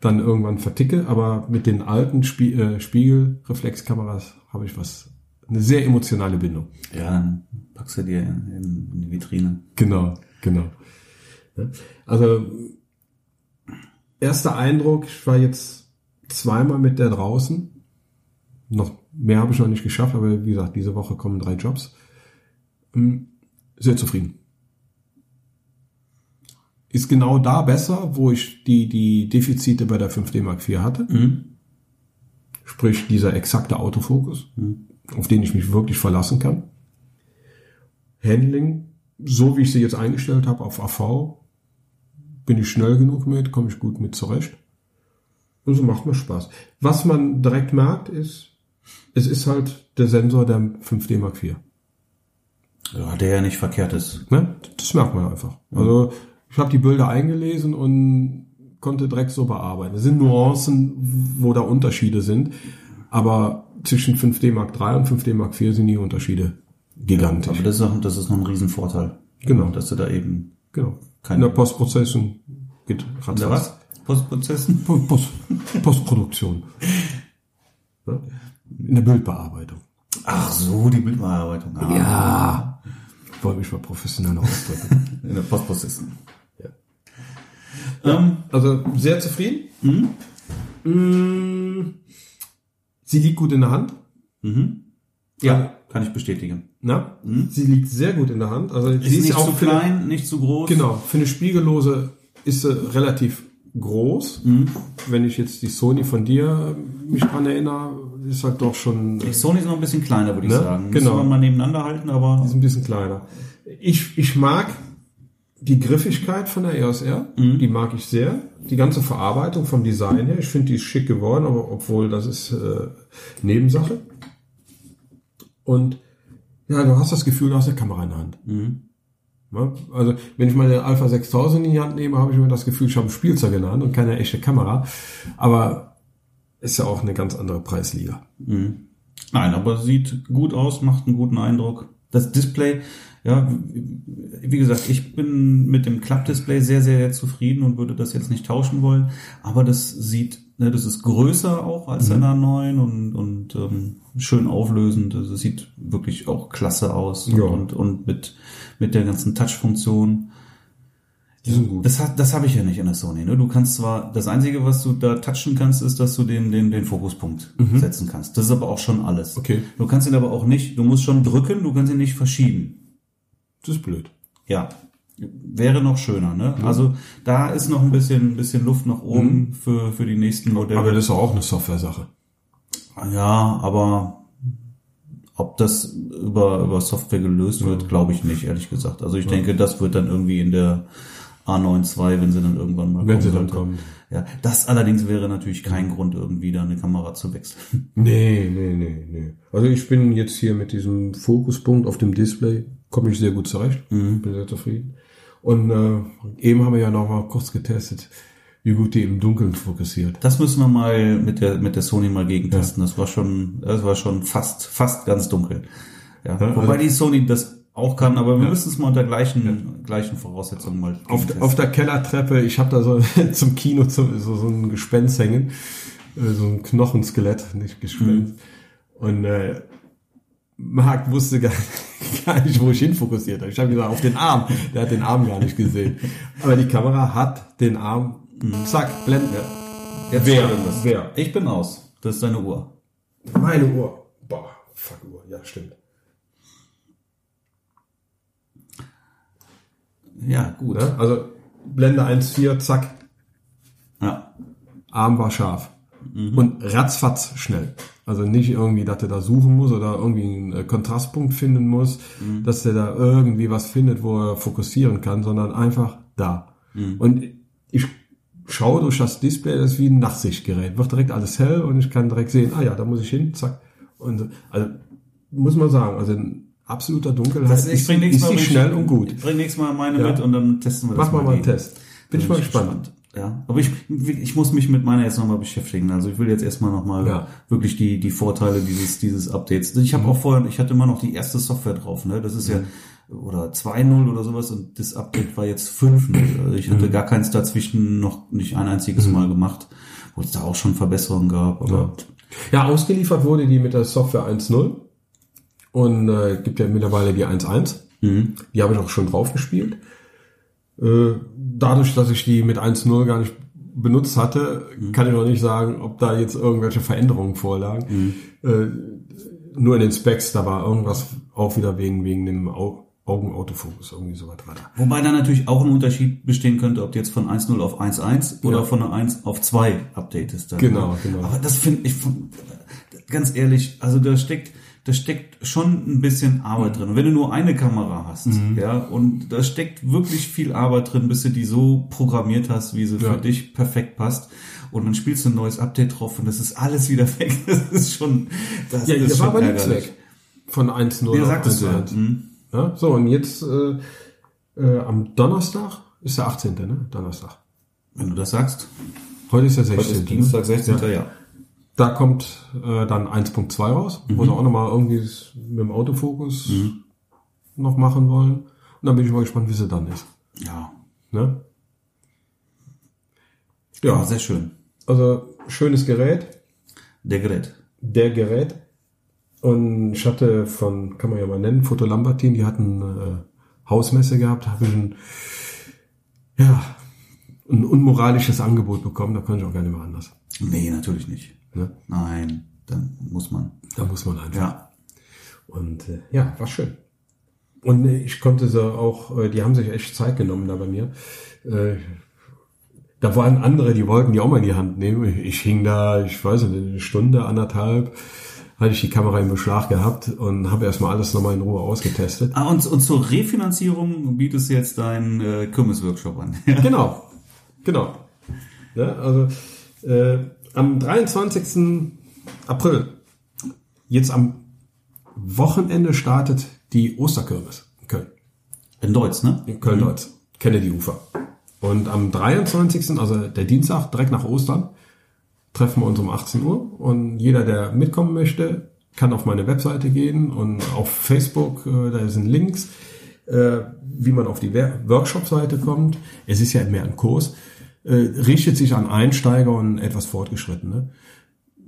dann irgendwann verticke, aber mit den alten Spie äh, Spiegelreflexkameras habe ich was, eine sehr emotionale Bindung.
Ja, dann packst du dir in, in, die Vitrine.
Genau, genau. Also, erster Eindruck, ich war jetzt zweimal mit der draußen. Noch mehr habe ich noch nicht geschafft, aber wie gesagt, diese Woche kommen drei Jobs. Hm, Sehr zufrieden. Ist genau da besser, wo ich die, die Defizite bei der 5D Mark IV hatte.
Mhm.
Sprich, dieser exakte Autofokus, auf den ich mich wirklich verlassen kann. Handling, so wie ich sie jetzt eingestellt habe auf AV, bin ich schnell genug mit, komme ich gut mit zurecht. Und so macht mir Spaß. Was man direkt merkt, ist, es ist halt der Sensor der 5D Mark IV.
Ja, der ja nicht verkehrt ist.
Ne? Das merkt man einfach. Also ich habe die Bilder eingelesen und konnte direkt so bearbeiten. Es sind Nuancen, wo da Unterschiede sind, aber zwischen 5D Mark III und 5D Mark IV sind die Unterschiede gigantisch.
Aber das ist, auch, das ist noch ein Riesenvorteil.
Genau.
Dass du da eben
genau.
Kein-
In der Postprozessung geht ratzfatz.
Was? Postprozessen?
Po- Post, Postproduktion. [laughs] In der Bildbearbeitung.
Ach so, die Bildbearbeitung. Ah,
Ja. Ich wollte mich mal professioneller ausdrücken. [laughs]
In der Postprozessen.
Ja.
Ähm,
Also sehr zufrieden. Mm. Sie liegt gut in der Hand.
mhm. Ja, kann ich bestätigen.
Na? Sie liegt sehr gut in der Hand. Also
Ist
sie ist
nicht
auch
zu
für eine-
klein, nicht zu groß.
Genau, für eine Spiegellose ist sie relativ groß. Wenn ich jetzt die Sony von dir mich dran erinnere, ist halt doch schon
Die Sony ist noch ein bisschen kleiner, würde ich
Ne?
sagen.
Genau.
Müssen wir mal nebeneinander halten, aber
ist ein bisschen kleiner. Ich, ich mag die Griffigkeit von der EOS R, die mag ich sehr. Die ganze Verarbeitung vom Design her, ich finde die ist schick geworden, aber obwohl das ist äh, Nebensache. Und ja, du hast das Gefühl, du hast eine Kamera in der Hand. Ja, also wenn ich meine Alpha 6000 in die Hand nehme, habe ich immer das Gefühl, ich habe ein Spielzeug in der Hand und keine echte Kamera. Aber ist ja auch eine ganz andere Preisliga.
Nein, aber sieht gut aus, macht einen guten Eindruck. Das Display, ja, wie gesagt, ich bin mit dem Klappdisplay sehr, sehr zufrieden und würde das jetzt nicht tauschen wollen. Aber das sieht, ne, das ist größer auch als der A9 und, und ähm, schön auflösend. Also es sieht wirklich auch klasse aus
Ja.
und, und mit, mit der ganzen Touch-Funktion.
Die sind gut.
Das, hat, das habe ich ja nicht in der Sony. Ne? Du kannst zwar, das Einzige, was du da touchen kannst, ist, dass du den, den, den Fokuspunkt setzen kannst. Das ist aber auch schon alles.
Mhm. Okay.
Du kannst ihn aber auch nicht, du musst schon drücken, du kannst ihn nicht verschieben.
Das ist blöd.
Ja. Wäre noch schöner, ne? Also da ist noch ein bisschen, ein bisschen Luft nach oben für, für die nächsten Modelle.
Aber das ist auch eine Software-Sache.
ja, aber ob das über, über Software gelöst wird, glaube ich nicht, ehrlich gesagt. Also ich denke, das wird dann irgendwie in der A92, wenn sie dann irgendwann mal
Wenn sie dann
sollte.
kommen.
Ja, das allerdings wäre natürlich kein Grund, irgendwie da eine Kamera zu wechseln. [laughs]
Nee, nee, nee, nee. Also ich bin jetzt hier mit diesem Fokuspunkt auf dem Display, komme ich sehr gut zurecht. Bin sehr zufrieden. Und äh, eben haben wir ja noch mal kurz getestet, wie gut die im Dunkeln fokussiert.
Das müssen wir mal mit der, mit der Sony mal gegentesten. Das war schon, das war schon fast, fast ganz dunkel. Ja,
Ja,
wobei
also-
die Sony das auch kann, aber wir müssen es mal unter gleichen, gleichen Voraussetzungen mal
Auf, auf der Kellertreppe, ich habe da so [laughs] zum Kino zum, so, so ein Gespenst hängen, äh, so ein Knochenskelett, nicht Gespenst. Und äh, Marc wusste gar, [laughs] gar nicht, wo ich hinfokussiert habe. Ich habe gesagt, auf den Arm. Der hat den Arm gar nicht gesehen. Aber die Kamera hat den Arm, zack, blenden.
Jetzt
Wer? Wer?
Ich bin aus. Das ist deine Uhr.
Meine Uhr. Boah, fuck Uhr. Ja, stimmt.
Ja, gut.
Ne? Also Blende 1.4, zack,
Ja.
Arm war scharf. Und ratzfatz schnell. Also nicht irgendwie, dass er da suchen muss oder irgendwie einen äh, Kontrastpunkt finden muss, dass er da irgendwie was findet, wo er fokussieren kann, sondern einfach da. Und ich schaue durch das Display, das ist wie ein Nachtsichtgerät. Wird direkt alles hell und ich kann direkt sehen, ah ja, da muss ich hin, zack. Und also muss man sagen, also in absoluter Dunkelheit
Das, ich
ist,
nächstes
ist
Mal
schnell und gut.
Ich bring nächstes Mal meine
Ja.
mit und dann testen wir das
Mach mal mal einen. Test. Bin ich mal gespannt.
Ja, aber ich, ich muss mich mit meiner jetzt nochmal beschäftigen. Also ich will jetzt erstmal nochmal
Ja.
wirklich die, die Vorteile dieses, dieses Updates. Ich habe auch vorher, ich hatte immer noch die erste Software drauf, ne? Das ist ja, oder 2.0 oder sowas und das Update war jetzt 5.0. Also ich hatte gar keins dazwischen noch nicht ein einziges Mal gemacht, wo es da auch schon Verbesserungen gab. Aber
Ja, ausgeliefert wurde die mit der Software 1.0 und äh, gibt ja mittlerweile die 1.1. Die habe ich auch schon drauf gespielt. Äh, dadurch, dass ich die mit 1.0 gar nicht benutzt hatte, kann ich noch nicht sagen, ob da jetzt irgendwelche Veränderungen vorlagen. Äh, nur in den Specs, da war irgendwas auch wieder wegen, wegen dem Au Augenautofokus, irgendwie so da.
Wobei da natürlich auch ein Unterschied bestehen könnte, ob du jetzt von 1.0 auf 1.1 oder
Ja.
von einer 1 auf 2 updatest. Dann,
Genau,
ne?
genau.
Aber das finde ich, von- ganz ehrlich, also da steckt, da steckt schon ein bisschen Arbeit drin. Und wenn du nur eine Kamera hast,
Mhm.
ja, und da steckt wirklich viel Arbeit drin, bis du die so programmiert hast, wie sie
Ja.
für dich perfekt passt. Und dann spielst du ein neues Update drauf und das ist alles wieder [laughs] weg. Das ist schon, das
Ja,
ist
das war
schon
aber nichts weg. Von 1.0
Ja, sagtest du ja.
1.1.
Mhm.
Ja, so, und jetzt äh, äh, am Donnerstag ist der 18. Ne? Donnerstag.
Wenn du das sagst.
Heute ist der
Heute
16.
ist Dienstag, 16.
Ja.
ja.
Da kommt äh, dann 1.2 raus, wo sie auch nochmal irgendwie mit dem Autofokus noch machen wollen. Und dann bin ich mal gespannt, wie sie dann ist.
Ja.
Ne?
Ja,
Ja,
sehr schön.
also schönes Gerät,
Der Gerät.
der Gerät. Und ich hatte von, kann man ja mal nennen, Foto Lambertin, die hatten äh, Hausmesse gehabt, habe ich ein, ja, ein unmoralisches Angebot bekommen, da konnte ich auch gar nicht mehr anders.
Nee, natürlich nicht.
Ne?
Nein, dann muss man.
Da muss man einfach.
Ja.
Und äh, ja, war schön. Und äh, ich konnte sie auch, äh, die haben sich echt Zeit genommen da bei mir. Äh, da waren andere, die wollten die auch mal in die Hand nehmen. Ich, ich hing da, ich weiß nicht, eine Stunde, anderthalb, hatte ich die Kamera in Beschlag gehabt und habe erstmal alles nochmal in Ruhe ausgetestet.
Ah, und, und zur Refinanzierung bietest du jetzt deinen äh, Kirmes-Workshop an. [laughs]
Genau, genau. Ja, also äh, am 23. April, jetzt am Wochenende startet die Osterkirmes in Köln.
In Deutsch, ne?
in Köln-Deutz, Kennedy-Ufer. Und am 23., also der Dienstag, direkt nach Ostern, treffen wir uns um 18 Uhr. Und jeder, der mitkommen möchte, kann auf meine Webseite gehen und auf Facebook, äh, da sind Links, äh, wie man auf die Workshop-Seite kommt. Es ist ja mehr ein Kurs, äh, richtet sich an Einsteiger und etwas Fortgeschrittene,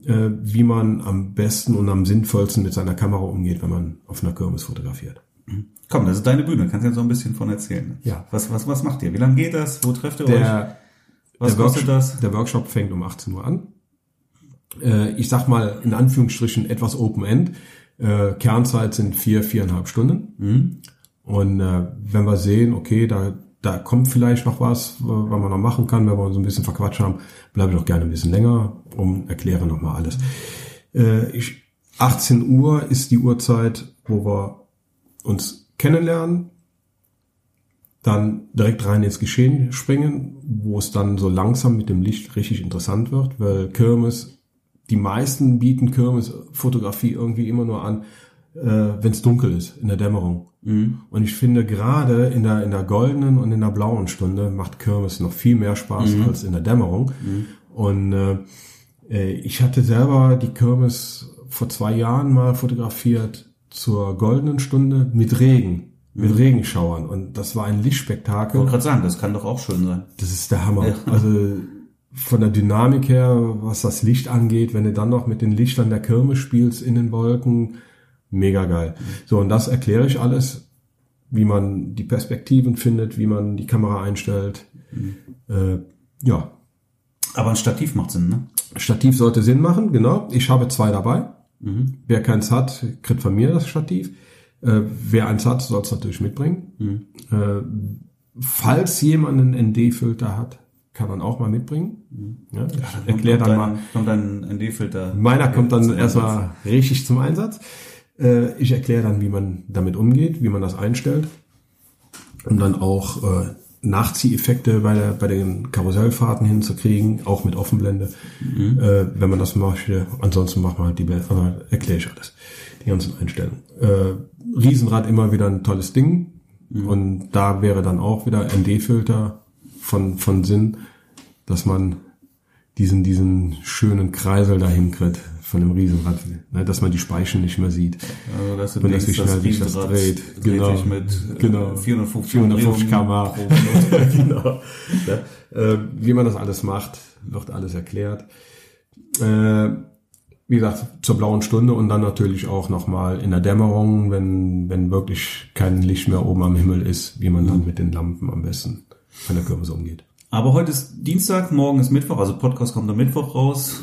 äh, wie man am besten und am sinnvollsten mit seiner Kamera umgeht, wenn man auf einer Kirmes fotografiert.
Komm, das ist deine Bühne. Kannst du jetzt so ein bisschen von erzählen.
Ja.
Was, was, was macht ihr? Wie lange geht das? Wo trefft ihr euch?
Der,
Was
der
kostet
Workshop,
das?
Der Workshop fängt um 18 Uhr an. Äh, ich sag mal in Anführungsstrichen etwas Open-End. Äh, Kernzeit sind vier, viereinhalb Stunden.
Mhm.
Und äh, wenn wir sehen, okay, da, da kommt vielleicht noch was, w- was man noch machen kann, wenn wir uns ein bisschen verquatscht haben, bleibe ich auch gerne ein bisschen länger und erkläre nochmal alles. Äh, ich, 18 Uhr ist die Uhrzeit, wo wir uns kennenlernen, dann direkt rein ins Geschehen springen, wo es dann so langsam mit dem Licht richtig interessant wird, weil Kirmes, die meisten bieten Kirmes-Fotografie irgendwie immer nur an, äh, wenn es dunkel ist, in der Dämmerung. Und ich finde gerade in der, in der goldenen und in der blauen Stunde macht Kirmes noch viel mehr Spaß als in der Dämmerung. Und äh, äh, ich hatte selber die Kirmes vor zwei Jahren mal fotografiert zur goldenen Stunde mit Regen, mit Regenschauern. Und das war ein
Ich
Lichtspektakel.
wollte gerade sagen, das kann doch auch schön sein.
Das ist der Hammer. Also von der Dynamik her, was das Licht angeht, wenn du dann noch mit den Lichtern der Kirmes spielst in den Wolken Mega geil. So, und das erkläre ich alles, wie man die Perspektiven findet, wie man die Kamera einstellt. Äh, ja,
Aber ein Stativ macht Sinn, ne?
Stativ sollte Sinn machen, genau. Ich habe zwei dabei. Wer keins hat, kriegt von mir das Stativ. Äh, wer eins hat, soll es natürlich mitbringen. Äh, falls jemand einen ND-Filter hat, kann man auch mal mitbringen. Ja, ich erkläre dann mal.
Kommt dann ein ND-Filter.
Meiner kommt dann erstmal richtig zum Einsatz. Äh, ich erkläre dann, wie man damit umgeht, wie man das einstellt. Und dann auch äh, Nachzieheffekte bei, der, bei den Karussellfahrten hinzukriegen, auch mit Offenblende, äh, wenn man das möchte. Ansonsten macht man halt die Bilder, aber erkläre ich alles, die ganzen Einstellungen. Äh, Riesenrad immer wieder ein tolles Ding. Und da wäre dann auch wieder ND-Filter von, von Sinn, dass man diesen, diesen schönen Kreisel dahin kriegt von dem Riesenrad, ne, dass man die Speichen nicht mehr sieht.
Also das,
Wenn das sich schnell sich das
Riesenrad
dreht.
dreht
Genau.
sich mit äh,
Genau.
450,
450 km genau. Ja, äh, wie man das alles macht, wird alles erklärt. Äh, wie gesagt, zur blauen Stunde und dann natürlich auch nochmal in der Dämmerung, wenn, wenn wirklich kein Licht mehr oben am Himmel ist, wie man dann mit den Lampen am besten von der Kürbis umgeht.
Aber heute ist Dienstag, morgen ist Mittwoch, also Podcast kommt am Mittwoch raus.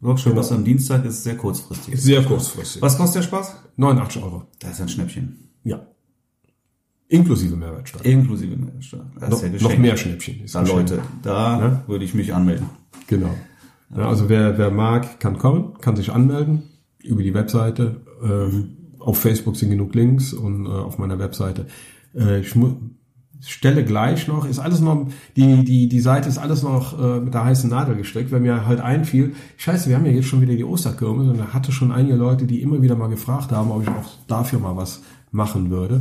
Workshop was am Dienstag ist sehr kurzfristig.
Sehr kurzfristig.
Was kostet der Spaß?
89 Euro.
Das ist ein Schnäppchen.
Ja. Inklusive Mehrwertsteuer.
Inklusive Mehrwertsteuer. Das
Noch,
ist ja
noch mehr Schnäppchen. Ist
Da. Leute, da
Ja.
würde ich mich anmelden.
Genau. Ja, also wer, wer mag, kann kommen, kann sich anmelden über die Webseite. Ähm, auf Facebook sind genug Links und äh, auf meiner Webseite. Äh, ich mu- stelle gleich noch, ist alles noch, die, die, die Seite ist alles noch äh, mit der heißen Nadel gestrickt, weil mir halt einfiel, scheiße, wir haben ja jetzt schon wieder die Osterkirmes und da hatte schon einige Leute, die immer wieder mal gefragt haben, ob ich auch dafür mal was machen würde.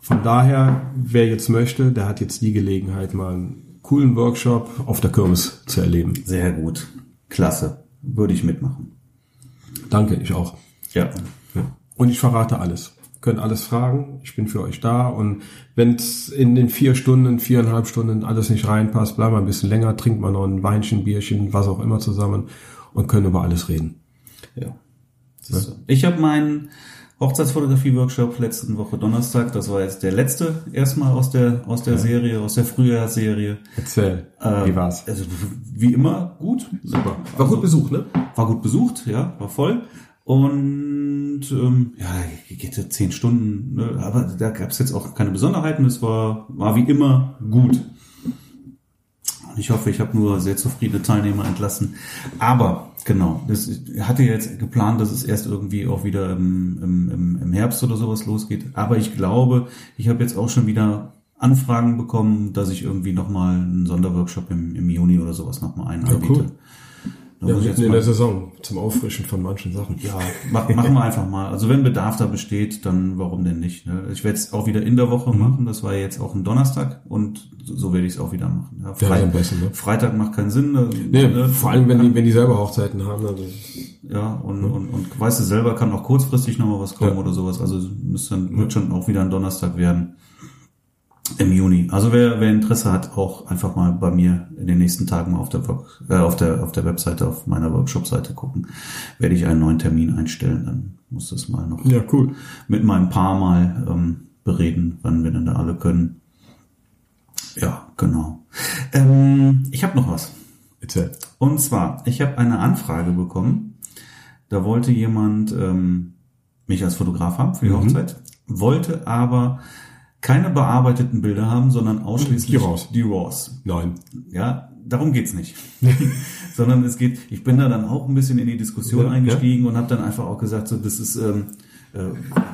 Von daher, wer jetzt möchte, der hat jetzt die Gelegenheit, mal einen coolen Workshop auf der Kirmes zu erleben.
Sehr gut. Klasse. Würde ich mitmachen.
Danke, ich auch.
Ja.
Ja. Und ich verrate alles. Könnt alles fragen. Ich bin für euch da. Und wenn es in den vier Stunden, viereinhalb Stunden alles nicht reinpasst, bleiben wir ein bisschen länger, trinkt man noch ein Weinchen, Bierchen, was auch immer zusammen und können über alles reden.
Ja. Du. Ich habe meinen Hochzeitsfotografie-Workshop letzten Woche Donnerstag, das war jetzt der letzte erstmal aus der aus der Serie, aus der Frühjahrsserie.
Erzähl,
Ähm,
wie war's?
Also wie immer gut, super.
War gut besucht, ne?
War gut besucht, ja, war voll. Und ähm, ja, geht ja zehn Stunden, ne? aber da gab es jetzt auch keine Besonderheiten. Es war, war wie immer gut. Und ich hoffe, ich habe nur sehr zufriedene Teilnehmer entlassen. Aber genau, das ich hatte jetzt geplant, dass es erst irgendwie auch wieder im, im, im, Herbst oder sowas losgeht. Aber ich glaube, ich habe jetzt auch schon wieder Anfragen bekommen, dass ich irgendwie nochmal einen Sonderworkshop im, im Juni oder sowas nochmal einen
Ja,
anbiete.
cool. Ja, mitten in der Saison zum Auffrischen von manchen Sachen.
ja, mach, machen wir einfach mal. Also wenn Bedarf da besteht, dann warum denn nicht? Ne? Ich werde es auch wieder in der Woche machen. Das war jetzt auch ein Donnerstag und so werde ich es auch wieder machen. Ja,
Ja,
Frei-
am besten, ne?
Freitag macht keinen Sinn. Ne?
Nee,
Ne?
vor allem, wenn die, wenn die selber Hochzeiten haben. Also,
Ja, und, und, und weißt du selber, kann auch kurzfristig nochmal was kommen
Ja.
oder sowas. Also muss dann, wird schon auch wieder ein Donnerstag werden im Juni. Also wer, wer Interesse hat, auch einfach mal bei mir in den nächsten Tagen mal auf der, Work- äh, auf der, auf der Webseite, auf meiner Workshop-Seite gucken. Werde ich einen neuen Termin einstellen, dann muss das mal noch
ja, cool.
mit meinem Paar mal ähm, bereden, wann wir denn da alle können. Ja, genau. Ähm, ich habe noch was.
Erzähl.
Und zwar, ich habe eine Anfrage bekommen. Da wollte jemand ähm, mich als Fotograf haben für die Hochzeit, wollte aber keine bearbeiteten Bilder haben, sondern ausschließlich
Die Raws.
Die Raws.
Nein.
Ja, darum geht's nicht. [laughs] [laughs] Sondern es geht, ich bin da dann auch ein bisschen in die Diskussion
Ja,
eingestiegen und habe dann einfach auch gesagt, so das ist, ähm, äh,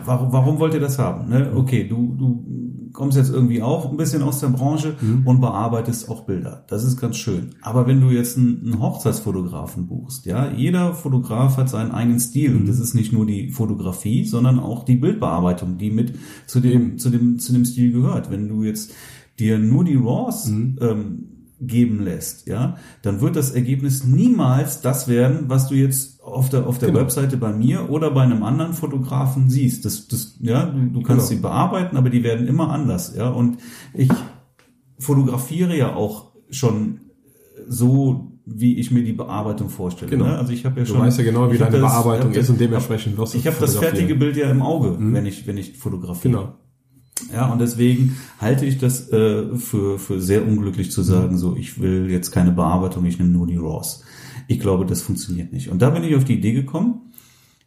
warum, warum wollt ihr das haben? Ne? Okay, du, du kommst jetzt irgendwie auch ein bisschen aus der Branche und bearbeitest auch Bilder. Das ist ganz schön. Aber wenn du jetzt einen, Hochzeitsfotografen buchst, ja, jeder Fotograf hat seinen eigenen Stil und das ist nicht nur die Fotografie, sondern auch die Bildbearbeitung, die mit zu dem, zu dem, zu dem Stil gehört. Wenn du jetzt dir nur die Raws ähm, geben lässt, ja, dann wird das Ergebnis niemals das werden, was du jetzt auf der auf der
Genau.
Webseite bei mir oder bei einem anderen Fotografen siehst. Das das ja, du, du kannst
Genau.
sie bearbeiten, aber die werden immer anders, ja. Und ich fotografiere ja auch schon so wie ich mir die Bearbeitung vorstelle.
Genau.
Ne? Also ich habe ja
Du
schon,
weißt ja genau, wie deine
das-
Bearbeitung ist und dementsprechend wirst du
Ich habe das fertige Bild ja im Auge, wenn ich wenn ich fotografiere.
Genau.
Ja, und deswegen halte ich das äh, für, für sehr unglücklich zu sagen, so ich will jetzt keine Bearbeitung, ich nehme nur die RAWs. Ich glaube, das funktioniert nicht. Und da bin ich auf die Idee gekommen,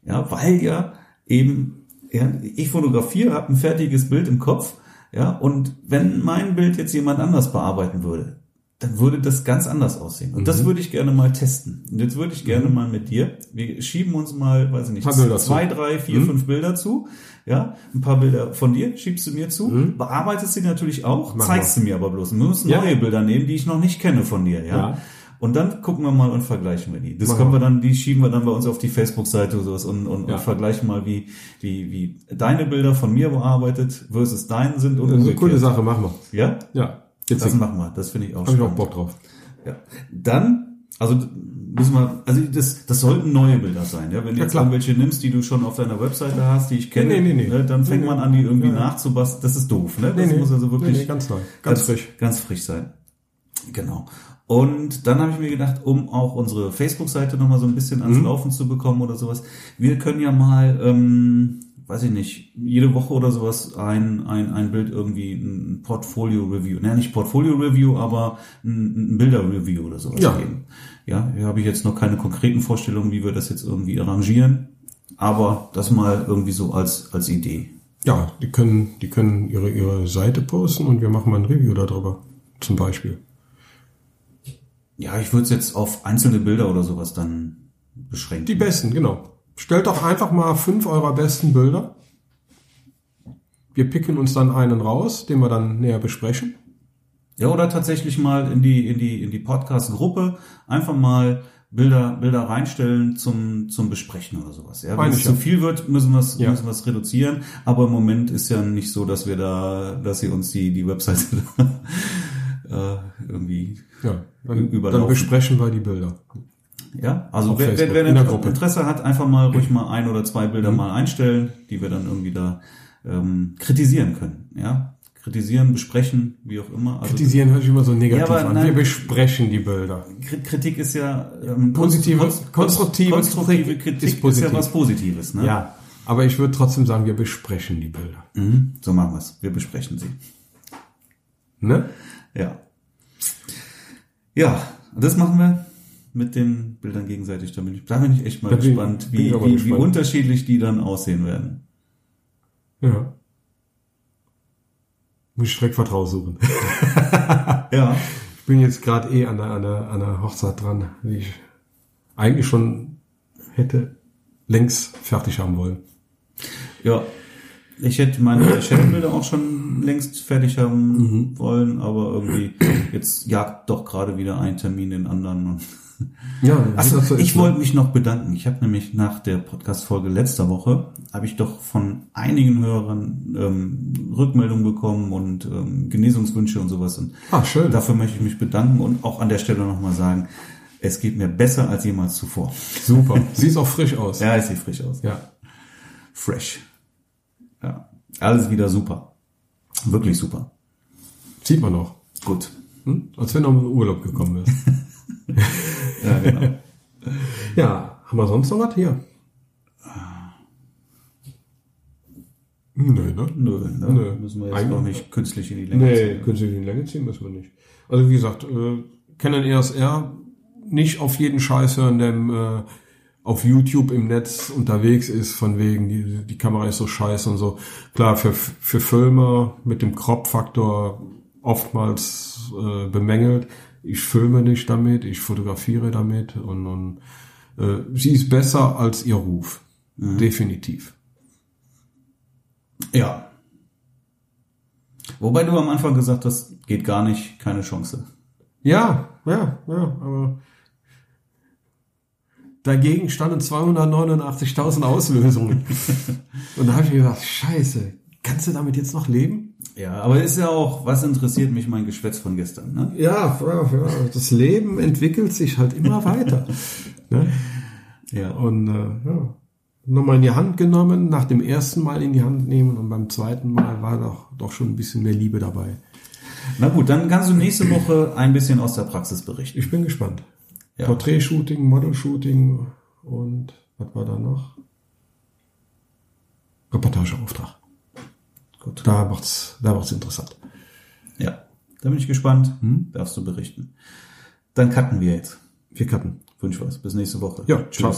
ja, weil ja eben, ja, ich fotografiere, habe ein fertiges Bild im Kopf, ja, und wenn mein Bild jetzt jemand anders bearbeiten würde, dann würde das ganz anders aussehen. Und
Mhm.
das würde ich gerne mal testen. Und jetzt würde ich gerne mal mit dir, wir schieben uns mal, weiß ich nicht,
zu.
zwei, drei, vier, fünf Bilder zu. Ja, ein paar Bilder von dir schiebst du mir zu, bearbeitest sie natürlich auch,
Machen
zeigst sie mir aber bloß. Du musst
Ja.
neue Bilder nehmen, die ich noch nicht kenne von dir, ja.
Ja.
Und dann gucken wir mal und vergleichen wir die. Das können wir dann, die schieben wir dann bei uns auf die Facebook-Seite oder sowas und, und,
Ja.
und vergleichen mal, wie, wie, wie deine Bilder von mir bearbeitet versus deinen sind und
Das ist eine coole Sache, machen wir.
Ja?
Ja. Jetzt
Das
habe
machen wir. Das finde ich auch
ich auch
spannend.
Bock drauf.
Ja. Dann, also müssen wir, also das, das sollten neue Bilder sein. Ja? Wenn du
Ja,
jetzt irgendwelche nimmst, die du schon auf deiner Webseite hast, die ich kenne,
Nee, nee, nee.
Ne, dann fängt man an, die irgendwie nachzubasteln. Das ist doof. Ne? Das muss also wirklich
ganz neu. Ganz frisch.
Ganz frisch sein. Genau. Und dann habe ich mir gedacht, um auch unsere Facebook-Seite nochmal so ein bisschen
Mhm.
ans Laufen zu bekommen oder sowas, wir können ja mal, ähm, weiß ich nicht, jede Woche oder sowas ein, ein, ein Bild irgendwie, ein Portfolio-Review, naja, nicht Portfolio-Review, aber ein, ein Bilder-Review oder sowas
Ja.
geben. Ja, hier habe ich jetzt noch keine konkreten Vorstellungen, wie wir das jetzt irgendwie arrangieren, aber das mal irgendwie so als, als Idee.
Ja, die können, die können ihre, ihre Seite posten und wir machen mal ein Review darüber. Zum Beispiel.
Ja, ich würde es jetzt auf einzelne Bilder oder sowas dann beschränken.
Die besten, genau. Stellt doch einfach mal fünf eurer besten Bilder. Wir picken uns dann einen raus, den wir dann näher besprechen.
Ja, oder tatsächlich mal in die, in die, in die Podcast-Gruppe einfach mal Bilder, Bilder reinstellen zum, zum Besprechen oder sowas. Ja, wenn es zu viel wird, müssen wir es,
Ja.
müssen wir es reduzieren. Aber im Moment ist ja nicht so, dass wir da, dass sie uns die, die Webseite [laughs] äh, irgendwie,
Ja, dann,
Überlaufen.
dann besprechen wir die Bilder.
ja, also wer, wer,
Facebook,
wer
in der
Inter-
Gruppe.
Interesse hat, einfach mal ruhig mal ein oder zwei
Mhm.
Bilder mal einstellen, die wir dann irgendwie da ähm, kritisieren können. Ja, kritisieren, besprechen, wie auch immer. Also
Kritisieren hört sich immer so negativ
Ja, aber
an.
nein.
Wir besprechen die Bilder.
Kri- Kritik ist ja ähm,
Positive-
konst-
konstruktive
konstruktive
Kritik ist
ist,
positiv.
ja was Positives, ne?
Ja, aber ich würde trotzdem sagen, wir besprechen die Bilder.
Mhm, so machen wir's. Wir besprechen sie.
Ne?
Ja. Ja, das machen wir mit den Bildern gegenseitig. Da bin ich, da bin ich echt mal
bin-
gespannt, wie, wie, wie
gespannt.
unterschiedlich die dann aussehen werden.
Ja. Muss ich direkt was raussuchen. [laughs]
Ja.
Ich bin jetzt gerade eh an der, an, der, an der Hochzeit dran, die ich eigentlich schon hätte längst fertig haben wollen.
Ja. Ich hätte meine Channelbilder [clears throat] auch schon längst fertig haben
Mhm.
wollen, aber irgendwie jetzt jagt doch gerade wieder ein Termin den anderen.
Ja,
Achso,
das so ist,
ich
ne?
wollte mich noch bedanken. Ich habe nämlich nach der Podcast-Folge letzter Woche, habe ich doch von einigen Hörern ähm, Rückmeldungen bekommen und ähm, Genesungswünsche und sowas. Und
Ah, schön.
dafür möchte ich mich bedanken und auch an der Stelle nochmal sagen, es geht mir besser als jemals zuvor.
Super. [laughs] Sieht auch frisch aus.
Ja, es sieht frisch aus.
Ja.
Fresh. Ja. Alles wieder super. Wirklich super.
Sieht man auch.
Gut.
Hm? Als wenn du im Urlaub gekommen bist. [laughs]
Ja, genau.
ja, haben wir sonst noch was hier? Nö, ne?
Nö, ne?
Nö.
Müssen wir jetzt
Eigentlich-
auch nicht künstlich in die Länge
Nee,
ziehen.
künstlich in die Länge ziehen müssen wir nicht. Also wie gesagt, äh, Canon EOS R nicht auf jeden Scheiß hören, der äh, auf YouTube im Netz unterwegs ist, von wegen, die, die Kamera ist so scheiße und so. Klar, für, für Filmer mit dem Crop-Faktor oftmals äh, bemängelt. Ich filme nicht damit, ich fotografiere damit und, und äh, sie ist besser als ihr Ruf. Definitiv.
Ja. Wobei du am Anfang gesagt hast, geht gar nicht, keine Chance.
Ja, ja, ja, aber dagegen standen 289.000 Auslösungen. [laughs] Und da habe ich mir gedacht, scheiße, kannst du damit jetzt noch leben?
Ja, aber ist ja auch, was interessiert mich mein Geschwätz von gestern, ne?
Ja, das Leben entwickelt sich halt immer [laughs] weiter. ne?
Ja.
Und äh, ja, nochmal in die Hand genommen, nach dem ersten Mal in die Hand nehmen und beim zweiten Mal war doch, doch schon ein bisschen mehr Liebe dabei.
Na gut, dann kannst du nächste Woche ein bisschen aus der Praxis berichten.
Ich bin gespannt.
Ja.
Porträtshooting, Model-Shooting und was war da noch? Reportageauftrag. Gut, da macht's, da macht's interessant.
Ja, da bin ich gespannt. Darfst du berichten. Dann cutten wir jetzt.
Wir cutten.
Wünsche was. Bis nächste Woche.
Ja, ciao.